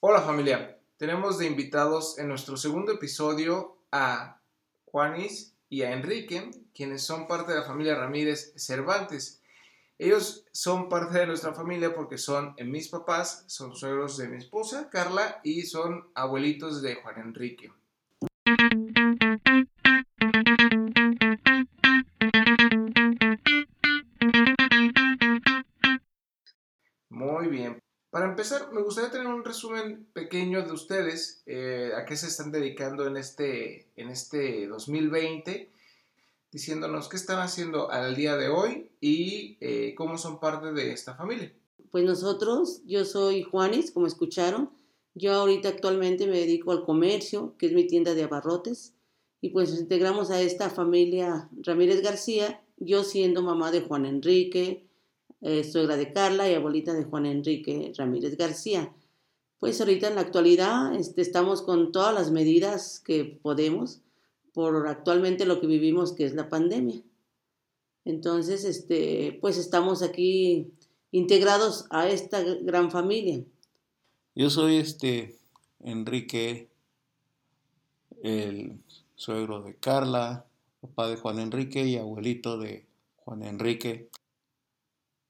Hola familia, tenemos de invitados en nuestro segundo episodio a Juanis y a Enrique, quienes son parte de la familia Ramírez Cervantes. Ellos son parte de nuestra familia porque son mis papás, son suegros de mi esposa Carla y son abuelitos de Juan Enrique. Empezar, me gustaría tener un resumen pequeño de ustedes, eh, a qué se están dedicando en este, en este 2020, diciéndonos qué están haciendo al día de hoy y eh, cómo son parte de esta familia. Pues nosotros, yo soy Juanes, como escucharon, yo ahorita actualmente me dedico al comercio, que es mi tienda de abarrotes, y pues nos integramos a esta familia Ramírez García, yo siendo mamá de Juan Enrique, eh, suegra de Carla y abuelita de Juan Enrique Ramírez García. Pues ahorita en la actualidad este, estamos con todas las medidas que podemos por actualmente lo que vivimos que es la pandemia. Entonces, este, pues estamos aquí integrados a esta gran familia. Yo soy este Enrique, el suegro de Carla, papá de Juan Enrique y abuelito de Juan Enrique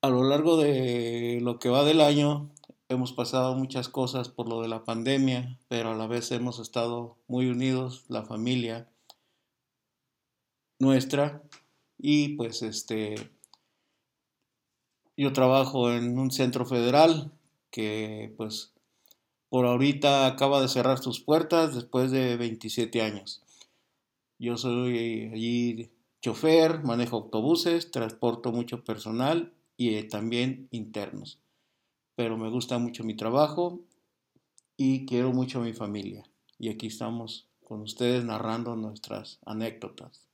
a lo largo de lo que va del año hemos pasado muchas cosas por lo de la pandemia, pero a la vez hemos estado muy unidos, la familia nuestra, y pues este, yo trabajo en un centro federal que pues por ahorita acaba de cerrar sus puertas después de 27 años. Yo soy allí chofer, manejo autobuses, transporto mucho personal y eh, también internos. Pero me gusta mucho mi trabajo y quiero mucho a mi familia. Y aquí estamos con ustedes narrando nuestras anécdotas.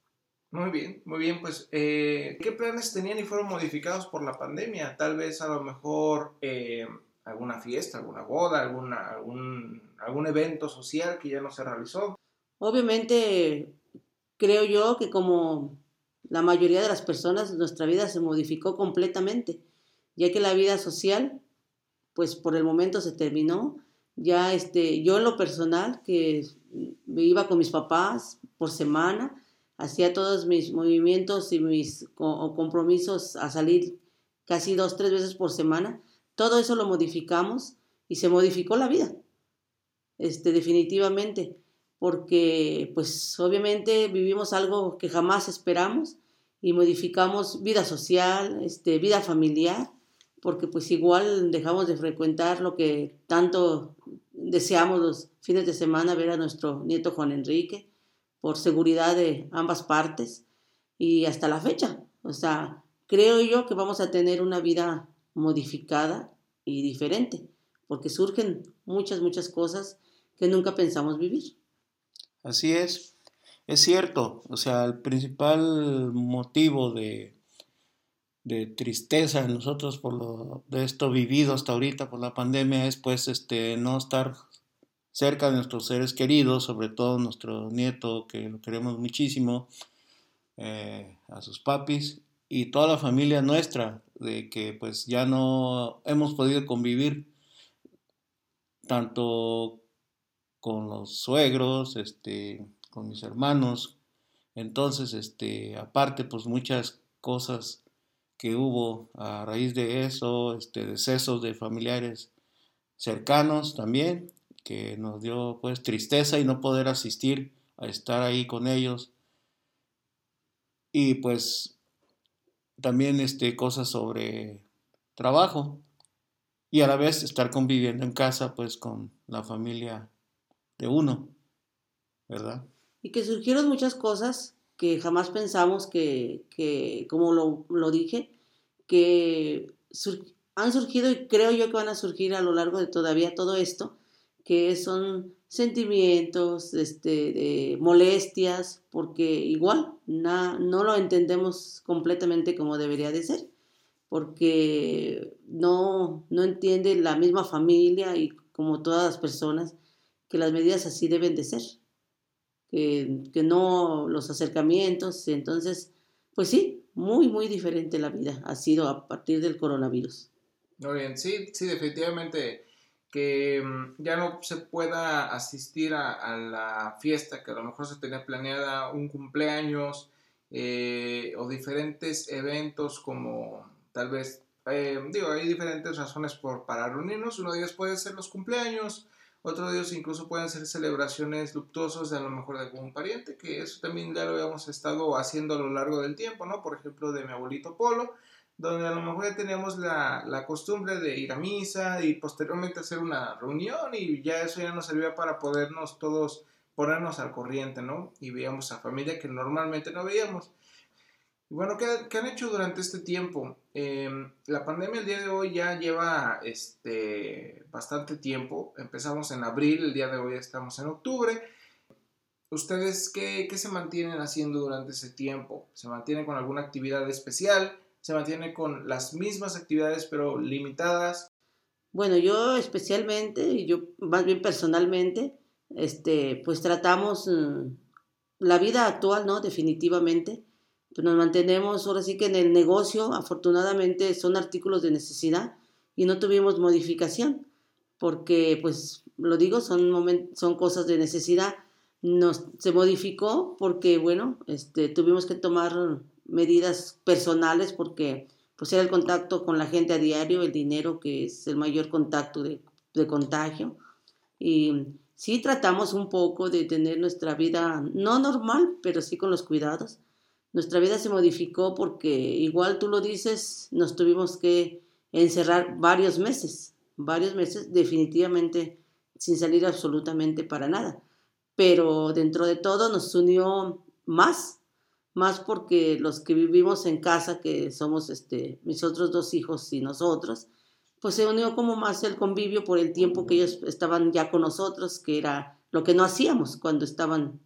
Muy bien, muy bien. Pues, eh, ¿qué planes tenían y fueron modificados por la pandemia? Tal vez a lo mejor eh, alguna fiesta, alguna boda, alguna, algún, algún evento social que ya no se realizó. Obviamente, creo yo que como la mayoría de las personas, nuestra vida se modificó completamente, ya que la vida social, pues por el momento se terminó. Ya este, yo en lo personal, que me iba con mis papás por semana, hacía todos mis movimientos y mis compromisos a salir casi dos, tres veces por semana, todo eso lo modificamos y se modificó la vida, este, definitivamente porque pues obviamente vivimos algo que jamás esperamos y modificamos vida social, este, vida familiar, porque pues igual dejamos de frecuentar lo que tanto deseamos los fines de semana ver a nuestro nieto Juan Enrique, por seguridad de ambas partes y hasta la fecha. O sea, creo yo que vamos a tener una vida modificada y diferente, porque surgen muchas, muchas cosas que nunca pensamos vivir. Así es, es cierto, o sea, el principal motivo de, tristeza en nosotros por lo de esto vivido hasta ahorita por la pandemia es pues este no estar cerca de nuestros seres queridos, sobre todo nuestro nieto que lo queremos muchísimo, eh, a sus papis y toda la familia nuestra, de que pues ya no hemos podido convivir tanto con los suegros, este, con mis hermanos. Entonces, este, aparte, pues muchas cosas que hubo a raíz de eso, este, decesos de familiares cercanos también, que nos dio pues tristeza y no poder asistir a estar ahí con ellos. Y pues también este, cosas sobre trabajo y a la vez estar conviviendo en casa pues con la familia uno, ¿verdad? Y que surgieron muchas cosas que jamás pensamos que, que como lo, lo, dije, que han surgido y creo yo que van a surgir a lo largo de todavía todo esto, que son sentimientos, este, de molestias, porque igual no lo entendemos completamente como debería de ser, porque no, no entiende la misma familia y como todas las personas que las medidas así deben de ser, que, que no los acercamientos, entonces, pues sí, muy, muy diferente la vida ha sido a partir del coronavirus. Muy bien, sí, sí, definitivamente que mm, ya no se pueda asistir a, la fiesta que a lo mejor se tenía planeada, un cumpleaños eh, o diferentes eventos como tal vez, eh, digo, hay diferentes razones por, para reunirnos, uno de ellos puede ser los cumpleaños, otro de ellos incluso pueden ser celebraciones luctuosas de a lo mejor de algún pariente, que eso también ya lo habíamos estado haciendo a lo largo del tiempo, ¿no? Por ejemplo, de mi abuelito Polo, donde a lo mejor ya teníamos la, la, costumbre de ir a misa y posteriormente hacer una reunión y ya eso ya nos servía para podernos todos ponernos al corriente, ¿no? Y veíamos a familia que normalmente no veíamos. Y bueno, ¿qué, ¿qué, han hecho durante este tiempo? Em, la pandemia el día de hoy ya lleva este, bastante tiempo. Empezamos en abril, el día de hoy estamos en octubre. ¿Ustedes qué, qué se mantienen haciendo durante ese tiempo? ¿Se mantienen con alguna actividad especial? se mantiene con las mismas actividades pero limitadas. Bueno, yo especialmente, y yo más bien personalmente, este, pues tratamos mm, la vida actual, ¿no? Definitivamente. Pues nos mantenemos ahora sí que en el negocio, afortunadamente son artículos de necesidad y no tuvimos modificación, porque pues lo digo, son, son cosas de necesidad. Nos, se modificó porque, bueno, este, tuvimos que tomar medidas personales porque pues era el contacto con la gente a diario, el dinero que es el mayor contacto de, de contagio. Y sí tratamos un poco de tener nuestra vida, no normal, pero sí con los cuidados. Nuestra vida se modificó porque, igual tú lo dices, nos tuvimos que encerrar varios meses, varios meses definitivamente sin salir absolutamente para nada. Pero dentro de todo nos unió más más porque los que vivimos en casa, que somos este, mis otros dos hijos y nosotros, pues se unió como más el convivio por el tiempo que ellos estaban ya con nosotros, que era lo que no hacíamos cuando estaban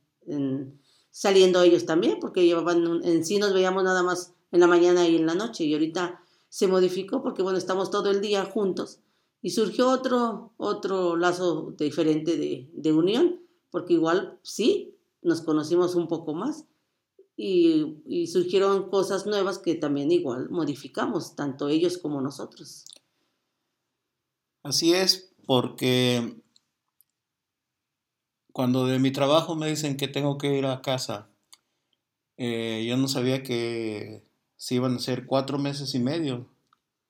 saliendo ellos también, porque llevaban, en sí nos veíamos nada más en la mañana y en la noche, y ahorita se modificó porque, bueno, estamos todo el día juntos, y surgió otro, otro lazo diferente de, de unión, porque igual sí, nos conocimos un poco más, y, surgieron cosas nuevas que también igual modificamos, tanto ellos como nosotros. Así es, porque cuando de mi trabajo me dicen que tengo que ir a casa, eh, yo no sabía que se iban a ser cuatro meses y medio,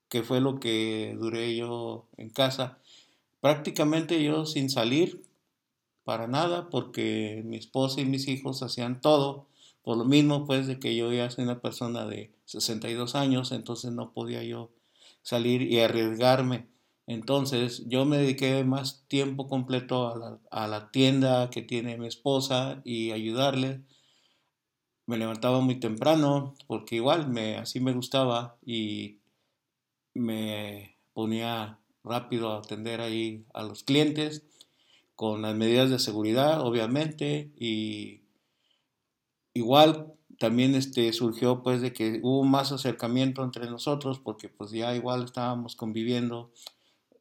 que fue lo que duré yo en casa. Prácticamente yo sin salir para nada, porque mi esposa y mis hijos hacían todo por lo mismo, pues, de que yo ya soy una persona de 62 años, entonces no podía yo salir y arriesgarme. Entonces yo me dediqué más tiempo completo a la, a la tienda que tiene mi esposa y ayudarle. Me levantaba muy temprano porque igual me, así me gustaba y me ponía rápido a atender ahí a los clientes con las medidas de seguridad, obviamente, y igual también este, surgió pues de que hubo más acercamiento entre nosotros porque pues ya igual estábamos conviviendo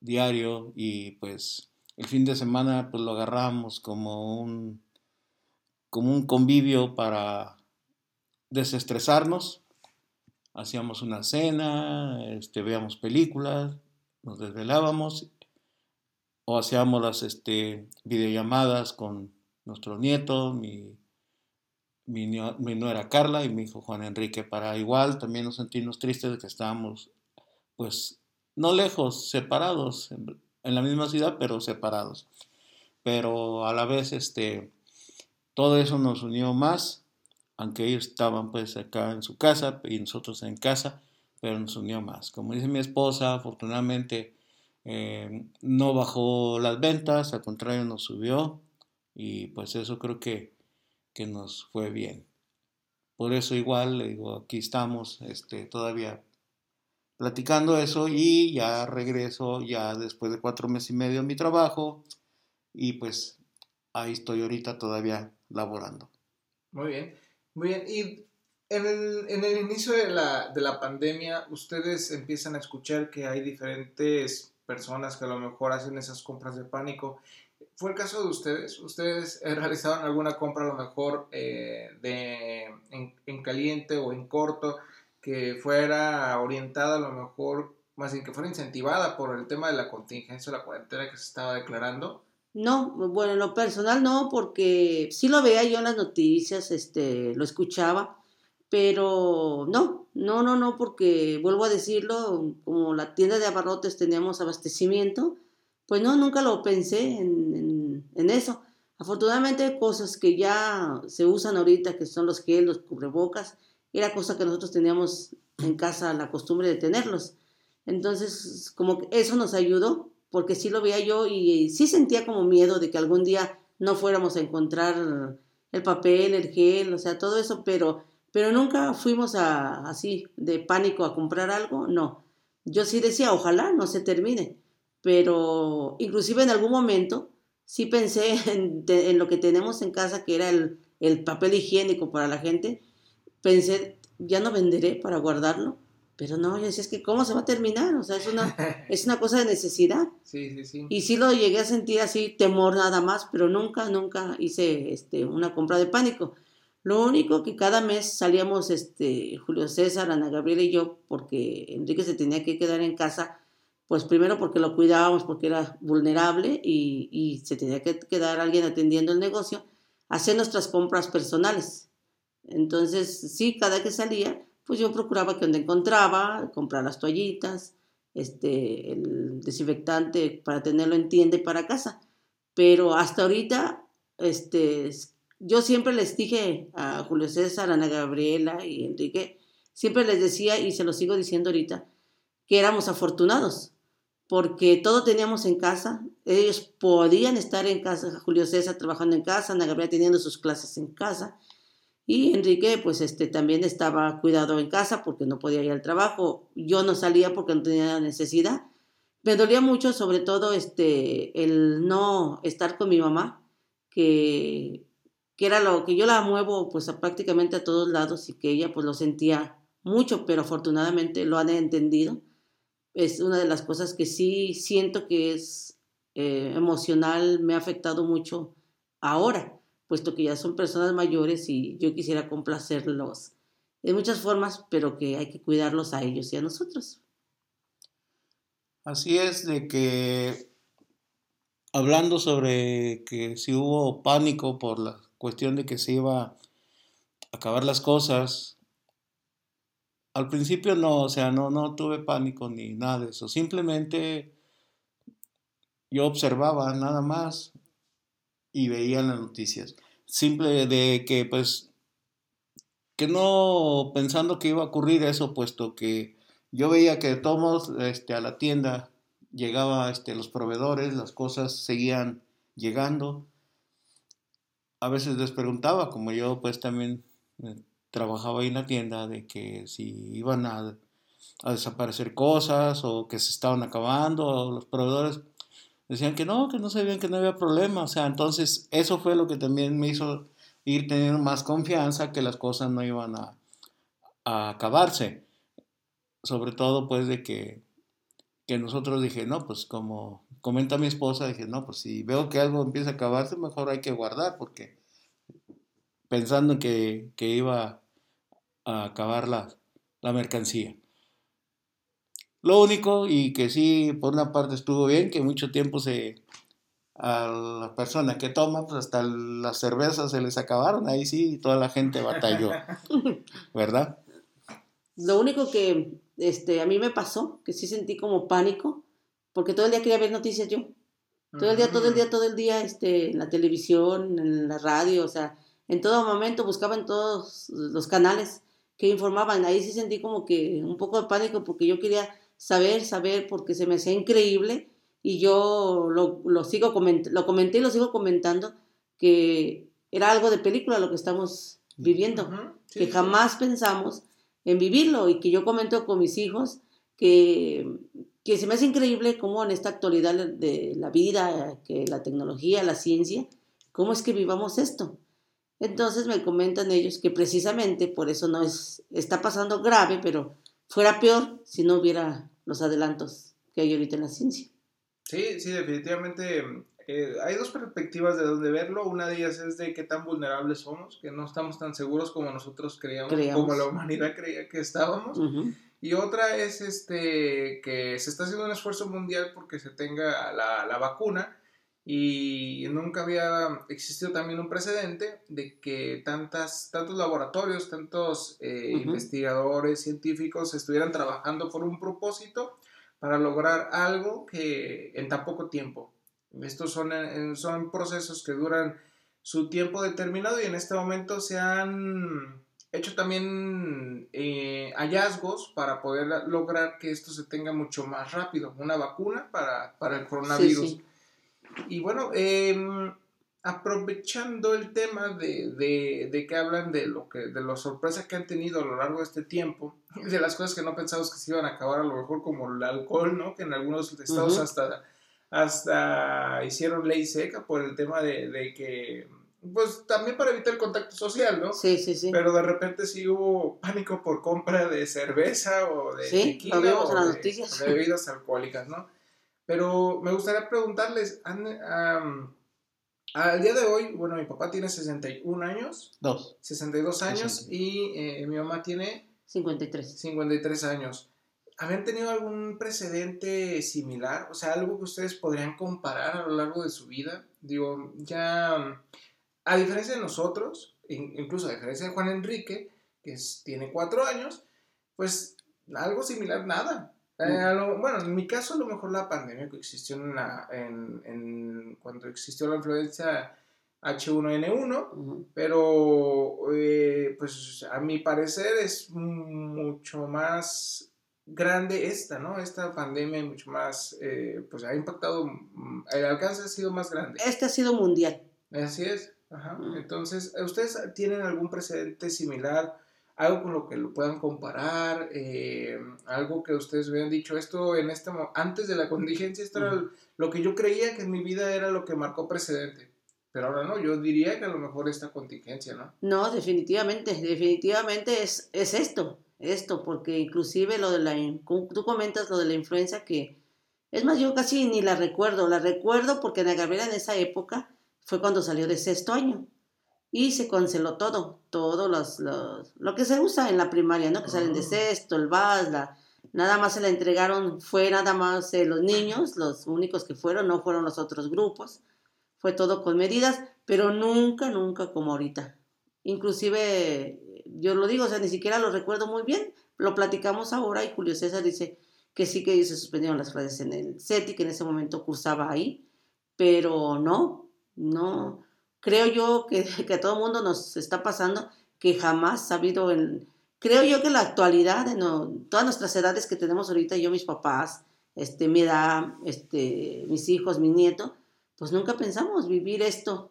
diario y pues el fin de semana pues lo agarramos como un como un convivio para desestresarnos hacíamos una cena este veíamos películas nos desvelábamos o hacíamos las este videollamadas con nuestro nieto mi mi, mi nuera Carla y mi hijo Juan Enrique. Para igual también nos sentimos tristes de que estábamos, pues, no lejos, separados, en, la misma ciudad, pero separados. Pero a la vez, este, todo eso nos unió más, aunque ellos estaban pues acá en su casa y nosotros en casa, pero nos unió más. Como dice mi esposa, afortunadamente eh, no bajó las ventas, al contrario nos subió y pues eso creo que que nos fue bien. Por eso igual, le digo, aquí estamos este, todavía platicando eso y ya regreso ya después de cuatro meses y medio a mi trabajo y pues ahí estoy ahorita todavía laborando. Muy bien, muy bien. Y en el, en el inicio de la, de la pandemia, ustedes empiezan a escuchar que hay diferentes personas que a lo mejor hacen esas compras de pánico ¿Fue el caso de ustedes? ¿Ustedes eh, realizaron alguna compra a lo mejor eh, de, en, caliente o en corto que fuera orientada a lo mejor más bien que fuera incentivada por el tema de la contingencia, la cuarentena que se estaba declarando. No, bueno, en lo personal no, porque sí lo veía yo en las noticias, este, lo escuchaba, pero no, no, no, no, porque vuelvo a decirlo, como la tienda de abarrotes teníamos abastecimiento, pues no, nunca lo pensé en, en, eso. Afortunadamente hay cosas que ya se usan ahorita, que son los gel, los cubrebocas, era cosa que nosotros teníamos en casa la costumbre de tenerlos. Entonces, como que eso nos ayudó, porque sí lo veía yo y sí sentía como miedo de que algún día no fuéramos a encontrar el papel, el gel, o sea, todo eso, pero pero nunca fuimos a, así de pánico a comprar algo, no. Yo sí decía, ojalá no se termine, pero inclusive en algún momento sí pensé en, lo que tenemos en casa, que era el, el, papel higiénico para la gente, pensé, ya no venderé para guardarlo, pero no, yo decía, es que ¿cómo se va a terminar? O sea, es una, es una cosa de necesidad. Sí, sí, sí. Y sí lo llegué a sentir así, temor nada más, pero nunca, nunca hice este, una compra de pánico. Lo único que cada mes salíamos este, Julio César, Ana Gabriela y yo, porque Enrique se tenía que quedar en casa, pues primero porque lo cuidábamos, porque era vulnerable y, y se tenía que quedar alguien atendiendo el negocio, hacer nuestras compras personales. Entonces, sí, cada que salía, pues yo procuraba que donde encontraba, comprar las toallitas, este, el desinfectante para tenerlo en tienda y para casa. Pero hasta ahorita, este, yo siempre les dije a Julio César, Ana Gabriela y Enrique, siempre les decía, y se lo sigo diciendo ahorita, que éramos afortunados, porque todo teníamos en casa, ellos podían estar en casa, Julio César trabajando en casa, Ana Gabriela teniendo sus clases en casa, y Enrique pues este también estaba cuidado en casa porque no podía ir al trabajo, yo no salía porque no tenía necesidad, me dolía mucho sobre todo este el no estar con mi mamá, que que era lo que yo la muevo pues prácticamente a todos lados y que ella pues lo sentía mucho, pero afortunadamente lo han entendido. Es una de las cosas que sí siento que es eh, emocional, me ha afectado mucho ahora, puesto que ya son personas mayores y yo quisiera complacerlos de muchas formas, pero que hay que cuidarlos a ellos y a nosotros. Así es, de que hablando sobre que si hubo pánico por la cuestión de que se iba a acabar las cosas. Al principio no, o sea, no, no tuve pánico ni nada de eso. Simplemente yo observaba nada más y veía las noticias. Simple de que pues que no pensando que iba a ocurrir eso, puesto que yo veía que todos este, a la tienda llegaba este, los proveedores, las cosas seguían llegando a veces les preguntaba, como yo pues también eh, trabajaba ahí en la tienda, de que si iban a, desaparecer cosas o que se estaban acabando, o los proveedores decían que no, que no sabían que no había problema. O sea, entonces eso fue lo que también me hizo ir teniendo más confianza que las cosas no iban a, acabarse. Sobre todo pues de que, que nosotros dije, no, pues como comenta mi esposa, dije, no, pues si veo que algo empieza a acabarse, mejor hay que guardar, porque pensando que, que iba a acabar la, la mercancía. Lo único, y que sí, por una parte estuvo bien, que mucho tiempo se, a la persona que toma, pues hasta las cervezas se les acabaron, ahí sí toda la gente batalló, ¿verdad? Lo único que este, a mí me pasó, que sí sentí como pánico, porque todo el día quería ver noticias yo. Todo el día, todo el día, todo el día, este, en la televisión, en la radio, o sea, en todo momento buscaba en todos los canales que informaban. Ahí sí sentí como que un poco de pánico porque yo quería saber, saber, porque se me hacía increíble. Y yo lo, lo sigo lo comenté y lo sigo comentando que era algo de película lo que estamos viviendo, que jamás pensamos en vivirlo. Y que yo comento con mis hijos que que se me hace increíble cómo en esta actualidad de la vida, que la tecnología, la ciencia, cómo es que vivamos esto. Entonces me comentan ellos que precisamente por eso no es, está pasando grave, pero fuera peor si no hubiera los adelantos que hay ahorita en la ciencia. Sí, sí, definitivamente eh, hay dos perspectivas de donde verlo. Una de ellas es de qué tan vulnerables somos, que no estamos tan seguros como nosotros creíamos, como la humanidad creía que estábamos. Y otra es este que se está haciendo un esfuerzo mundial porque se tenga la, la vacuna y nunca había existido también un precedente de que tantas, tantos laboratorios, tantos eh, investigadores, científicos estuvieran trabajando por un propósito para lograr algo que en tan poco tiempo. Estos son, son procesos que duran su tiempo determinado y en este momento se han hecho también eh, hallazgos para poder lograr que esto se tenga mucho más rápido, una vacuna para, el coronavirus. Y bueno, em, aprovechando el tema de, que hablan de lo que de las sorpresas que han tenido a lo largo de este tiempo, de las cosas que no pensamos que se iban a acabar, a lo mejor como el alcohol, ¿no? Que en algunos estados hasta, hasta hicieron ley seca por el tema de, que pues también para evitar el contacto social, ¿no? Sí, sí, sí. Pero de repente sí hubo pánico por compra de cerveza o de tequila o de, bebidas alcohólicas, ¿no? Pero me gustaría preguntarles, al día de hoy, bueno, mi papá tiene 61 años. Dos. 62 años y eh, mi mamá tiene... 53. 53 años. ¿Habían tenido algún precedente similar? O sea, algo que ustedes podrían comparar a lo largo de su vida. Digo, ya, a diferencia de nosotros, incluso a diferencia de Juan Enrique, que tiene cuatro años, pues algo similar, nada. Eh, bueno, en mi caso a lo mejor la pandemia que existió en, en, cuando existió la influencia H1N1, pero eh, pues a mi parecer es mucho más grande esta, ¿no? Esta pandemia mucho más, eh, pues ha impactado, mm, el alcance ha sido más grande. Este ha sido mundial. Así es, Ajá. Entonces, ¿ustedes tienen algún precedente similar? Algo con lo que lo puedan comparar, eh, algo que ustedes hubieran dicho, esto en este antes de la contingencia, esto era lo que yo creía que en mi vida era lo que marcó precedente. Pero ahora no, yo diría que a lo mejor esta contingencia, ¿no? No, definitivamente, definitivamente es, es esto, esto, porque inclusive lo de la, tú comentas lo de la influencia que, es más, yo casi ni la recuerdo, la recuerdo porque la Gabriela en esa época fue cuando salió de sexto año y se canceló todo, todo los, lo que se usa en la primaria, ¿no? Que salen de ah. sexto, el VAS, nada más se la entregaron, fue nada más eh, los niños, los únicos que fueron, no fueron los otros grupos, fue todo con medidas, pero nunca, nunca como ahorita. Inclusive, yo lo digo, o sea, ni siquiera lo recuerdo muy bien, lo platicamos ahora y Julio César dice que sí que se suspendieron las clases en el CETI, que en ese momento cursaba ahí, pero no, no creo yo que, que a todo el mundo nos está pasando que jamás ha habido en... Creo yo que la actualidad, de no, todas nuestras edades que tenemos ahorita, yo, mis papás, este, mi edad, este, mis hijos, mi nieto, pues nunca pensamos vivir esto,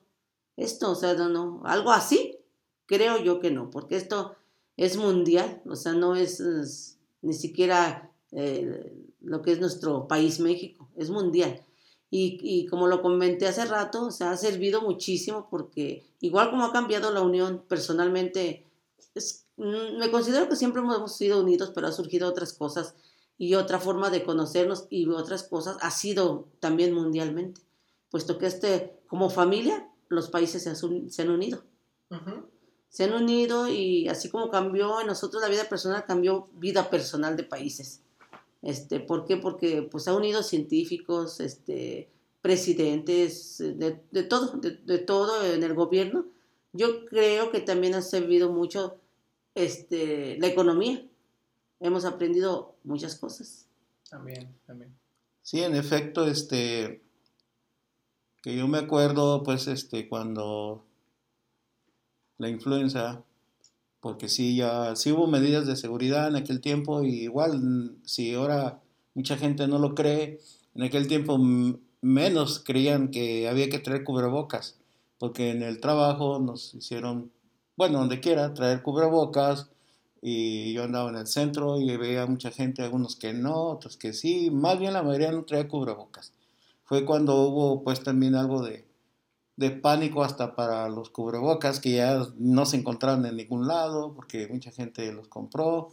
esto, o sea, no, no, algo así, creo yo que no, porque esto es mundial, o sea, no es, ni siquiera eh, lo que es nuestro país México, es mundial. Y, como lo comenté hace rato, se ha servido muchísimo porque igual como ha cambiado la unión personalmente, mm, me considero que siempre hemos sido unidos, pero ha surgido otras cosas y otra forma de conocernos y otras cosas ha sido también mundialmente, puesto que este, como familia, los países se, han, unido. Se han unido y así como cambió en nosotros la vida personal, cambió vida personal de países. Este, ¿Por qué? Porque pues, ha unido científicos, este, presidentes, de, de todo, de, todo en el gobierno. Yo creo que también ha servido mucho este, la economía. Hemos aprendido muchas cosas. También, también. Sí, en efecto, este, que yo me acuerdo, pues, este, cuando la influenza porque sí, ya, sí hubo medidas de seguridad en aquel tiempo, y igual, si ahora mucha gente no lo cree, en aquel tiempo menos creían que había que traer cubrebocas, porque en el trabajo nos hicieron, bueno, donde quiera, traer cubrebocas, y yo andaba en el centro y veía mucha gente, algunos que no, otros que sí, más bien la mayoría no traía cubrebocas. Fue cuando hubo pues también algo de, de pánico hasta para los cubrebocas que ya no se encontraron en ningún lado porque mucha gente los compró.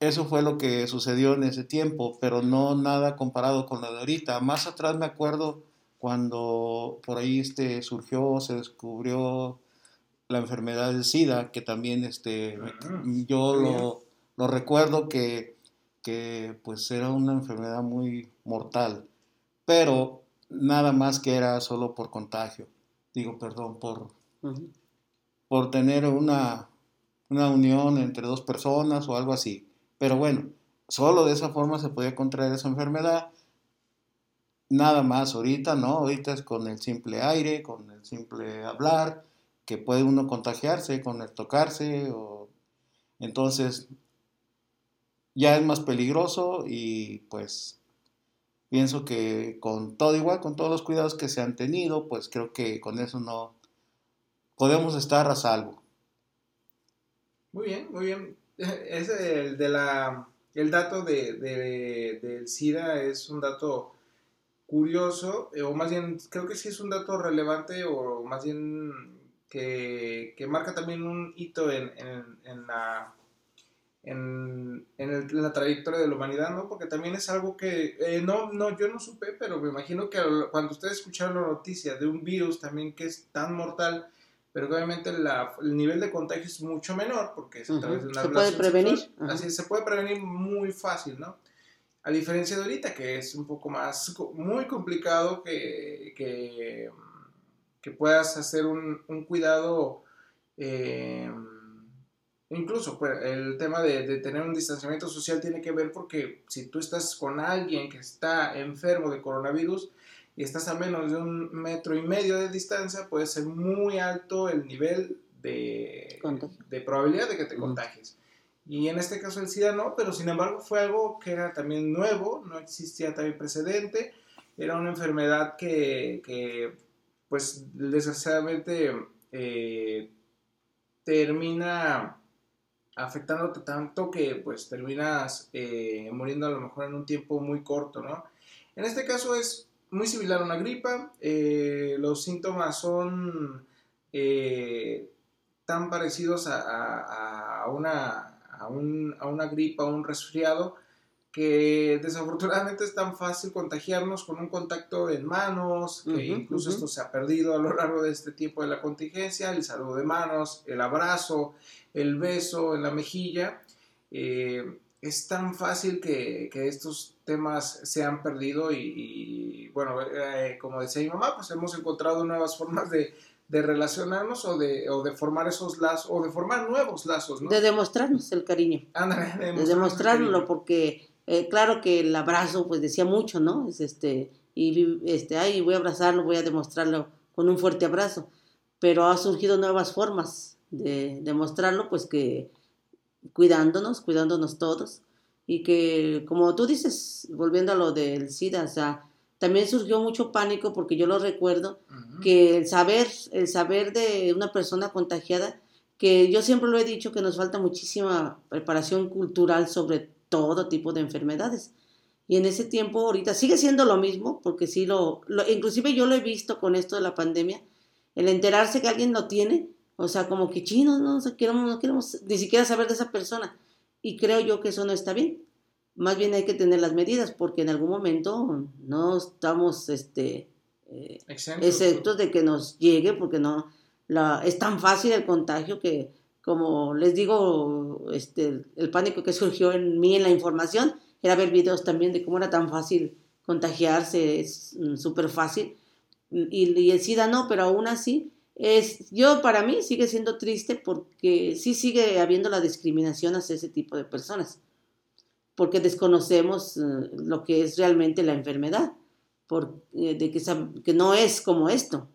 Eso fue lo que sucedió en ese tiempo, pero no nada comparado con lo de ahorita. Más atrás me acuerdo cuando por ahí este, surgió, se descubrió la enfermedad del SIDA, que también este, yo lo, lo recuerdo que, que pues era una enfermedad muy mortal, pero nada más que era solo por contagio, digo, perdón, por, por tener una, una unión entre dos personas o algo así. Pero bueno, solo de esa forma se podía contraer esa enfermedad. Nada más ahorita, ¿no? Ahorita es con el simple aire, con el simple hablar, que puede uno contagiarse con el tocarse. O... Entonces, ya es más peligroso y pues pienso que con todo igual, con todos los cuidados que se han tenido, pues creo que con eso no podemos estar a salvo. Muy bien, muy bien. Ese el de la el dato de, del SIDA es un dato curioso, eh, o más bien creo que sí es un dato relevante, o más bien que, marca también un hito en, en, la, en, la trayectoria de la humanidad, ¿no? Porque también es algo que, eh, no, no, yo no supe, pero me imagino que cuando ustedes escucharon la noticia de un virus también que es tan mortal, pero obviamente el nivel de contagio es mucho menor porque es a través de una Se puede prevenir. Así se puede prevenir muy fácil, ¿no? A diferencia de ahorita, que es un poco más, muy complicado que, que, que puedas hacer un, un cuidado, eh, incluso pues, el tema de, de, tener un distanciamiento social tiene que ver porque si tú estás con alguien que está enfermo de coronavirus, y estás a menos de un metro y medio de distancia, puede ser muy alto el nivel de, de probabilidad de que te contagies. Y en este caso el SIDA no, pero sin embargo fue algo que era también nuevo, no existía también precedente, era una enfermedad que, que pues desgraciadamente eh, termina afectándote tanto que pues terminas eh, muriendo a lo mejor en un tiempo muy corto, ¿no? En este caso es muy similar a una gripa. Eh, los síntomas son eh, tan parecidos a, una, a, un, a una gripa o un resfriado que desafortunadamente es tan fácil contagiarnos con un contacto en manos, que incluso esto se ha perdido a lo largo de este tiempo de la contingencia, el saludo de manos, el abrazo, el beso en la mejilla. Eh, es tan fácil que, estos temas se han perdido y, bueno, eh, como decía mi mamá, pues hemos encontrado nuevas formas de, relacionarnos o de, o de formar esos lazos, o de formar nuevos lazos, ¿no? De demostrarnos el cariño. de, demostrarlo, porque eh, claro que el abrazo, pues decía mucho, ¿no? Es este, y este, ay, voy a abrazarlo, voy a demostrarlo con un fuerte abrazo, pero ha surgido nuevas formas de demostrarlo, pues que cuidándonos, cuidándonos todos. Y que, como tú dices, volviendo a lo del SIDA, o sea, también surgió mucho pánico porque yo lo recuerdo, que el saber, el saber de una persona contagiada, que yo siempre lo he dicho que nos falta muchísima preparación cultural sobre todo tipo de enfermedades. Y en ese tiempo, ahorita sigue siendo lo mismo, porque sí lo, lo inclusive yo lo he visto con esto de la pandemia, el enterarse que alguien lo tiene, o sea, como que chinos, no, no queremos, no queremos ni siquiera saber de esa persona. Y creo yo que eso no está bien. Más bien hay que tener las medidas porque en algún momento no estamos este, eh, exentos de que nos llegue porque no la, es tan fácil el contagio que, como les digo, este, el pánico que surgió en mí en la información era ver videos también de cómo era tan fácil contagiarse, es mm, súper fácil. Y, el SIDA no, pero aún así es, yo para mí sigue siendo triste porque sí sigue habiendo la discriminación hacia ese tipo de personas, porque desconocemos eh, lo que es realmente la enfermedad, por, eh, de que, que no es como esto,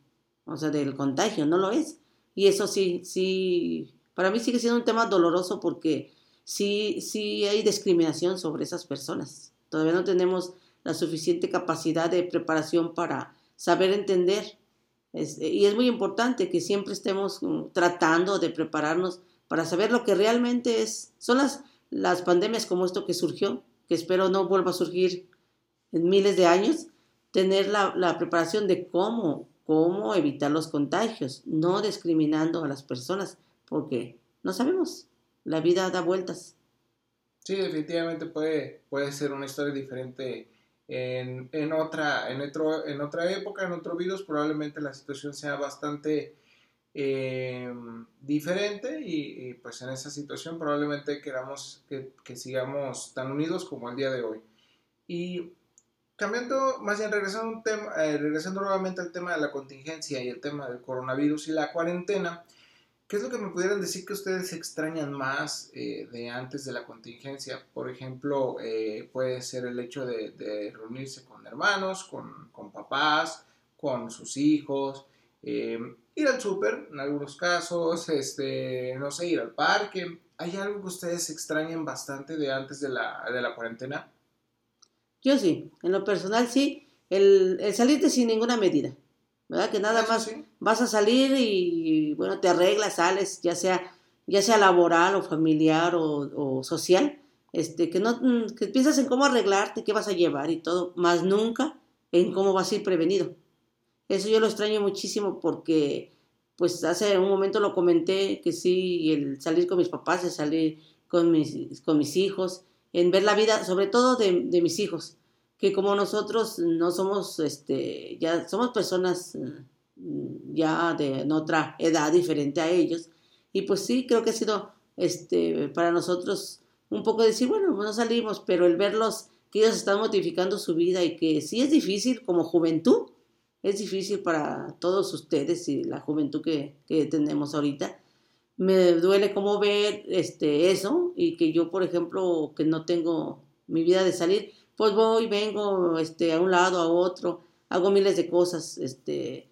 o sea, del contagio, no lo es. Y eso sí, sí, para mí sigue siendo un tema doloroso porque sí, sí hay discriminación sobre esas personas. Todavía no tenemos la suficiente capacidad de preparación para saber entender y es muy importante que siempre estemos mm, tratando de prepararnos para saber lo que realmente es. Son las, las pandemias como esto que surgió, que espero no vuelva a surgir en miles de años, tener la, la preparación de cómo, cómo evitar los contagios, no discriminando a las personas, porque no sabemos, la vida da vueltas. Sí, definitivamente puede, puede ser una historia diferente en, en, otra, en, otro, en otra época, en otro virus, probablemente la situación sea bastante eh, diferente y, pues en esa situación probablemente queramos que, que, sigamos tan unidos como el día de hoy. Y cambiando, más bien regresando, un tema, eh, regresando nuevamente al tema de la contingencia y el tema del coronavirus y la cuarentena, ¿qué es lo que me pudieran decir que ustedes extrañan más eh, de antes de la contingencia? Por ejemplo, puede ser el hecho de, de reunirse con hermanos, con, con papás, con sus hijos, eh, ir al súper, en algunos casos, este, no sé, ir al parque. ¿Hay algo que ustedes extrañen bastante de antes de la, de la cuarentena? Yo sí, en lo personal sí, el, el salirte sin ninguna medida, ¿verdad? Que nada más vas a salir y, bueno, te arreglas, sales, ya sea, ya sea laboral o familiar o, social, este, que no, que piensas en cómo arreglarte, qué vas a llevar y todo, más nunca en cómo vas a ir prevenido. Eso yo lo extraño muchísimo porque, pues hace un momento lo comenté, que sí, el salir con mis papás, el salir con mis, con mis hijos, en ver la vida, sobre todo de, de mis hijos, que como nosotros no somos, este, ya somos personas mm, ya de otra edad diferente a ellos, y pues sí, creo que ha sido, este, para nosotros un poco decir, bueno, no salimos, pero el verlos que ellos están modificando su vida y que sí es difícil como juventud, es difícil para todos ustedes y la juventud que, tenemos ahorita. Me duele como ver este, eso y que yo, por ejemplo, que no tengo mi vida de salir, pues voy, vengo este, a un lado, a otro, hago miles de cosas este,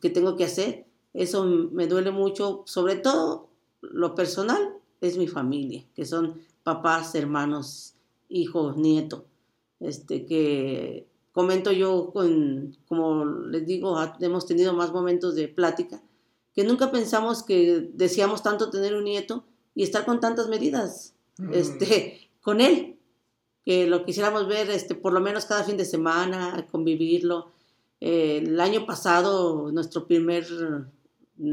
que tengo que hacer. Eso me duele mucho, sobre todo lo personal es mi familia, que son papás, hermanos, hijos, nietos, este, que comento yo con, como les digo, hemos tenido más momentos de plática, que nunca pensamos que deseamos tanto tener un nieto y estar con tantas medidas mm. este, con él, que lo quisiéramos ver este, por lo menos cada fin de semana, convivirlo. Eh, el año pasado, nuestro primer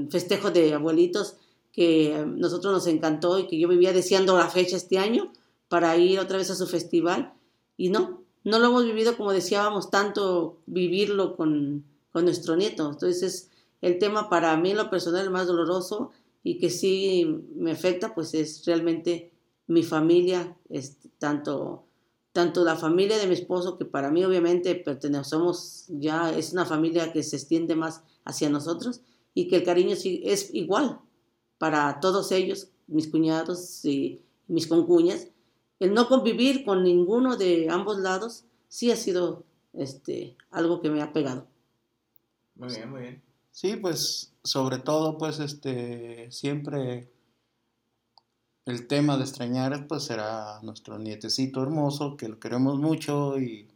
festejo de abuelitos, que a nosotros nos encantó y que yo vivía deseando la fecha este año para ir otra vez a su festival, y no, no lo hemos vivido como decíamos tanto vivirlo con, nuestro nieto. Entonces, el tema para mí, lo personal, más doloroso y que sí me afecta, pues es realmente mi familia, tanto, tanto la familia de mi esposo, que para mí obviamente pertenecemos ya, es una familia que se extiende más hacia nosotros y que el cariño sí es igual para todos ellos, mis cuñados y mis concuñas, el no convivir con ninguno de ambos lados sí ha sido este, algo que me ha pegado. Muy bien, muy bien. Sí, pues sobre todo, pues este, siempre el tema de extrañar, pues será nuestro nietecito hermoso, que lo queremos mucho y,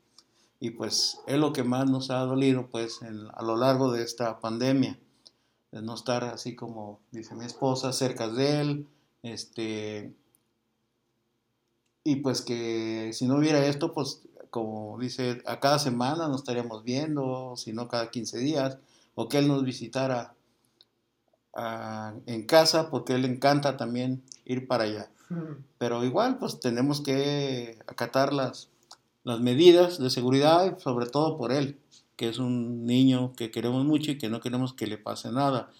y pues es lo que más nos ha dolido, pues a lo largo de esta pandemia, de no estar así como dice mi esposa, cerca de él, este, y pues que si no hubiera esto, pues como dice, a cada semana nos estaríamos viendo, si no cada 15 días, o que él nos visitara en casa, porque él le encanta también ir para allá. Pero igual, pues tenemos que acatar las, las medidas de seguridad, sobre todo por él, que es un niño que queremos mucho y que no queremos que le pase nada.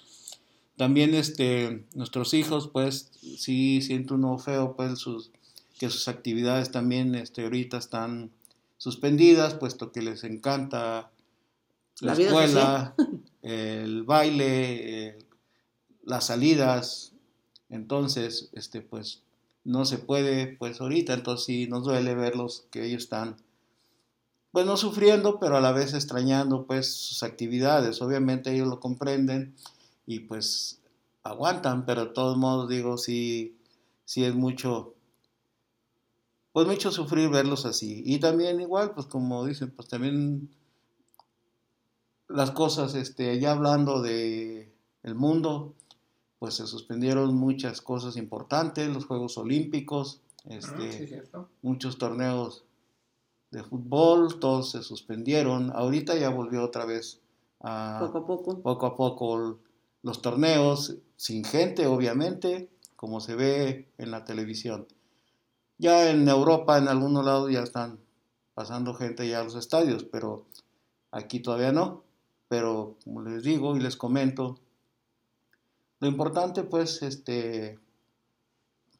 También este, nuestros hijos, pues sí siento uno feo, pues sus que sus actividades también este, ahorita están suspendidas, puesto que les encanta la, escuela, el baile, las salidas, entonces, este, pues, no se puede, pues, ahorita, entonces sí nos duele verlos que ellos están, pues, no sufriendo, pero a la vez extrañando, pues, sus actividades, obviamente ellos lo comprenden y, pues, aguantan, pero de todos modos, digo, sí, sí es mucho, pues hecho sufrir verlos así. Y también igual, pues como dicen, pues también las cosas, este, ya hablando de el mundo, pues se suspendieron muchas cosas importantes, los Juegos Olímpicos, este, muchos torneos de fútbol, todos se suspendieron. Ahorita ya volvió otra vez a poco a poco, poco, a poco los torneos, sin gente, obviamente, como se ve en la televisión. Ya en Europa, en algunos lados, ya están pasando gente ya a los estadios, pero aquí todavía no. Pero como les digo y les comento, lo importante pues este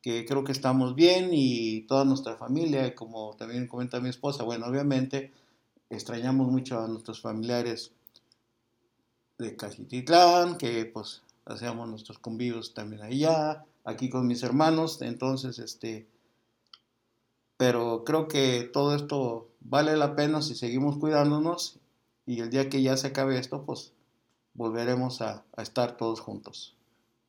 que creo que estamos bien y toda nuestra familia, como también comenta mi esposa, bueno, obviamente extrañamos mucho a nuestros familiares de Cajititlán, que pues hacíamos nuestros convivios también allá, aquí con mis hermanos, entonces este, pero creo que todo esto vale la pena si seguimos cuidándonos y el día que ya se acabe esto, pues volveremos a, a estar todos juntos.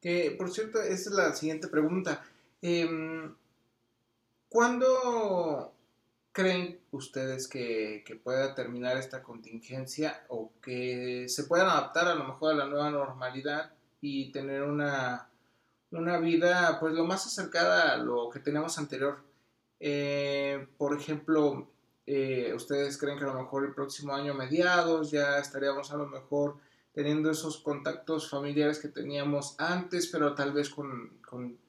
Que, por cierto, esa es la siguiente pregunta. Em, ¿Cuándo creen ustedes que, pueda terminar esta contingencia o que se puedan adaptar a lo mejor a la nueva normalidad y tener una, una vida pues lo más acercada a lo que teníamos anterior? Eh, por ejemplo, eh, ¿ustedes creen que a lo mejor el próximo año mediados ya estaríamos a lo mejor teniendo esos contactos familiares que teníamos antes, pero tal vez con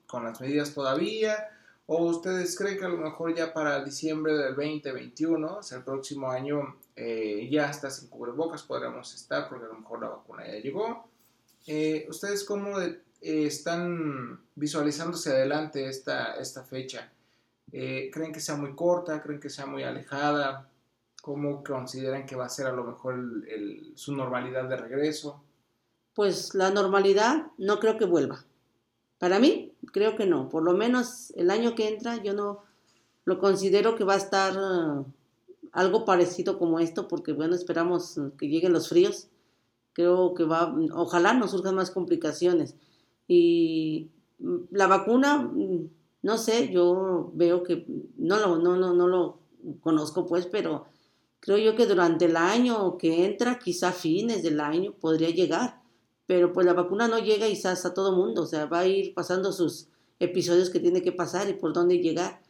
con las medidas todavía? ¿O ustedes creen que a lo mejor ya para diciembre del 2021, o sea, el próximo año, eh, ya hasta sin cubrebocas podremos estar porque a lo mejor la vacuna ya llegó? Eh, ¿Ustedes cómo eh, están visualizándose adelante esta, esta fecha? ¿Creen que sea muy corta? ¿Creen que sea muy alejada? ¿Cómo consideran que va a ser a lo mejor su normalidad de regreso? Pues la normalidad no creo que vuelva. Para mí, creo que no. Por lo menos el año que entra, yo no lo considero que va a estar eh, algo parecido como esto, porque bueno, esperamos que lleguen los fríos. Creo que va, ojalá no surjan más complicaciones. Y mm, la vacuna, mm, no sé, yo veo que no lo, no, no, no lo conozco pues, pero creo yo que durante el año que entra, quizá fines del año, podría llegar pero pues la vacuna no llega quizás a todo mundo, o sea, va a ir pasando sus episodios que tiene que pasar y por dónde llegar.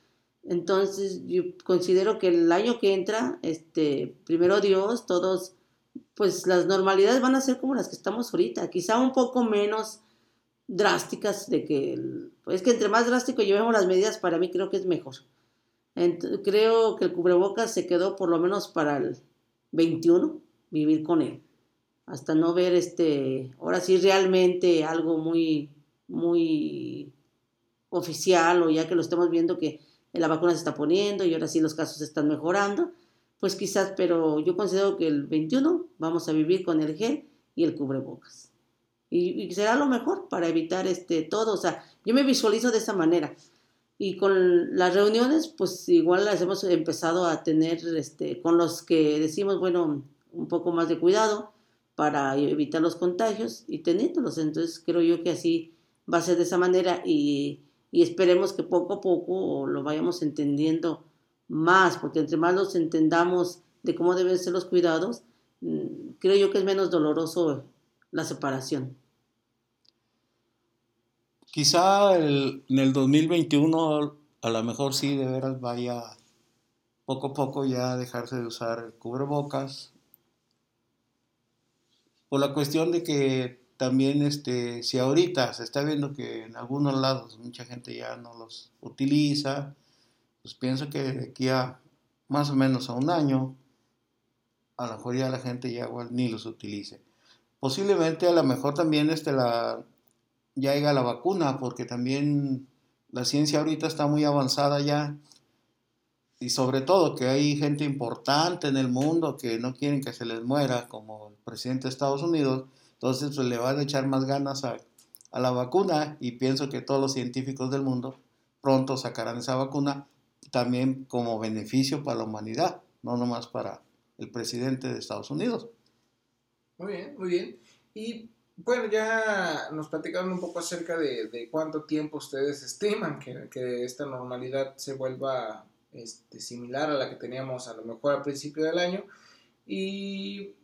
Entonces, yo considero que el año que entra, este, primero Dios, todos, pues las normalidades van a ser como las que estamos ahorita, quizá un poco menos drásticas de que, pues que entre más drástico llevemos las medidas, para mí creo que es mejor. Creo que el cubrebocas se quedó por lo menos para el 21, vivir con él hasta no ver este, ahora sí realmente algo muy, muy oficial o ya que lo estemos viendo que la vacuna se está poniendo y ahora sí los casos están mejorando, pues quizás, pero yo considero que el 21 vamos a vivir con el gel y el cubrebocas. Y, será lo mejor para evitar este todo, o sea, yo me visualizo de esa manera. Y con las reuniones, pues igual las hemos empezado a tener este, con los que decimos, bueno, un poco más de cuidado, para evitar los contagios y teniéndolos. Entonces creo yo que así va a ser de esa manera y, esperemos que poco a poco lo vayamos entendiendo más, porque entre más los entendamos de cómo deben ser los cuidados, mm, creo yo que es menos doloroso la separación. Quizá en el 2021 a lo mejor sí de veras vaya poco a poco ya dejarse de usar el cubrebocas, por la cuestión de que también este, si ahorita se está viendo que en algunos lados mucha gente ya no los utiliza, pues pienso que de aquí a más o menos a un año, a lo mejor ya la gente ya ni los utilice. Posiblemente a lo mejor también este, la, ya llega la vacuna, porque también la ciencia ahorita está muy avanzada ya y sobre todo que hay gente importante en el mundo que no quieren que se les muera, como el presidente de Estados Unidos, entonces pues, le van a echar más ganas a, la vacuna y pienso que todos los científicos del mundo pronto sacarán esa vacuna también como beneficio para la humanidad, no nomás para el presidente de Estados Unidos. Muy bien, muy bien. Y bueno, ya nos platicaron un poco acerca de, cuánto tiempo ustedes estiman que, que esta normalidad se vuelva este, similar a la que teníamos a lo mejor al principio del año. ¿Y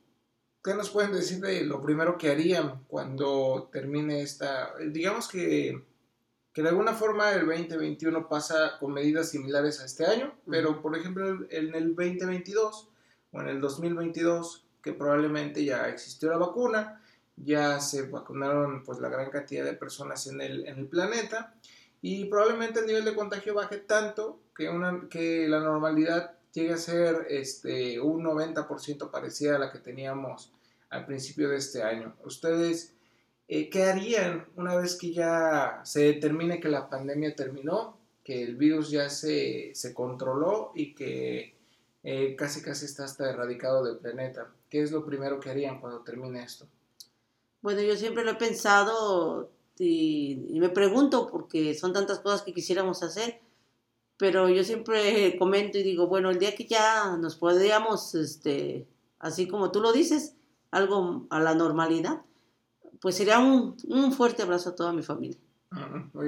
qué nos pueden decir de lo primero que harían cuando termine esta? Digamos que, que de alguna forma el 2021 pasa con medidas similares a este año, pero por ejemplo en el 2022 o en el 2022, que probablemente ya existió la vacuna, ya se vacunaron pues la gran cantidad de personas en el, en el planeta y probablemente el nivel de contagio baje tanto que, una, que la normalidad llegue a ser este, un 90% parecida a la que teníamos al principio de este año. ¿Ustedes eh, ¿qué harían una vez que ya se determine que la pandemia terminó, que el virus ya se, se controló y que eh, casi casi está hasta erradicado del planeta? ¿Qué es lo primero que harían cuando termine esto? Bueno, yo siempre lo he pensado y, y me pregunto porque son tantas cosas que quisiéramos hacer pero yo siempre comento y digo, bueno, el día que ya nos podríamos, este, así como tú lo dices, algo a la normalidad, pues sería un, un fuerte abrazo a toda mi familia.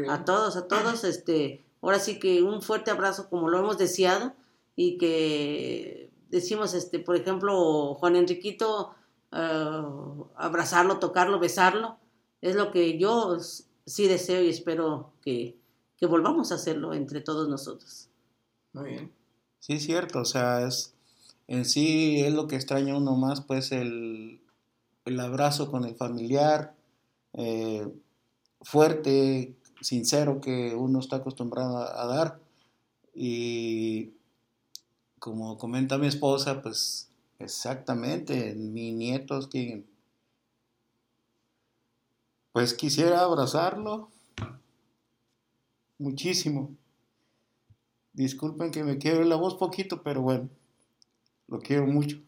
A todos, a todos, este, ahora sí que un fuerte abrazo como lo hemos deseado y que decimos, este, por ejemplo, Juan Enriquito, uh, abrazarlo, tocarlo, besarlo, es lo que yo sí deseo y espero que, que volvamos a hacerlo entre todos nosotros. Muy bien. Sí, es cierto, o sea, es en sí es lo que extraña uno más, pues el, el abrazo con el familiar, eh, fuerte, sincero que uno está acostumbrado a, a, dar. Y como comenta mi esposa, pues exactamente, mi nieto es quien, pues quisiera abrazarlo, muchísimo. Disculpen que me quede la voz poquito, pero bueno, lo quiero mucho.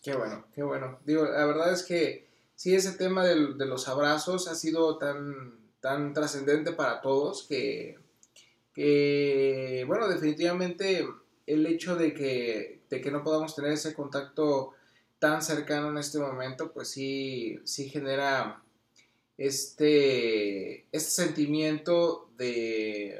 Qué bueno, qué bueno. Digo, la verdad es que sí, ese tema de, los abrazos ha sido tan, tan trascendente para todos que, bueno, definitivamente el hecho de que, de que no podamos tener ese contacto tan cercano en este momento, pues sí, sí genera este, este sentimiento de,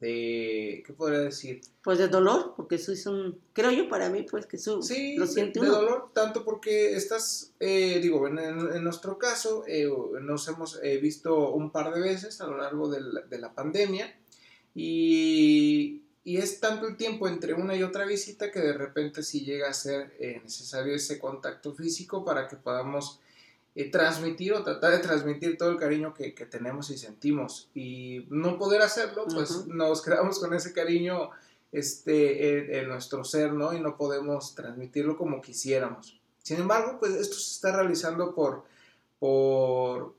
de, ¿qué podría decir? Pues de dolor, porque eso es un, creo yo para mí, pues que eso sí, lo siente de, uno. de dolor, tanto porque estás, eh, digo, en, en, nuestro caso, eh, nos hemos eh, visto un par de veces a lo largo de la, de la pandemia y, y, es tanto el tiempo entre una y otra visita que de repente sí llega a ser necesario ese contacto físico para que podamos eh, transmitir o tratar de transmitir todo el cariño que, que, tenemos y sentimos. Y no poder hacerlo, pues uh -huh. nos quedamos con ese cariño este, en, en, nuestro ser, ¿no? Y no podemos transmitirlo como quisiéramos. Sin embargo, pues esto se está realizando por, por,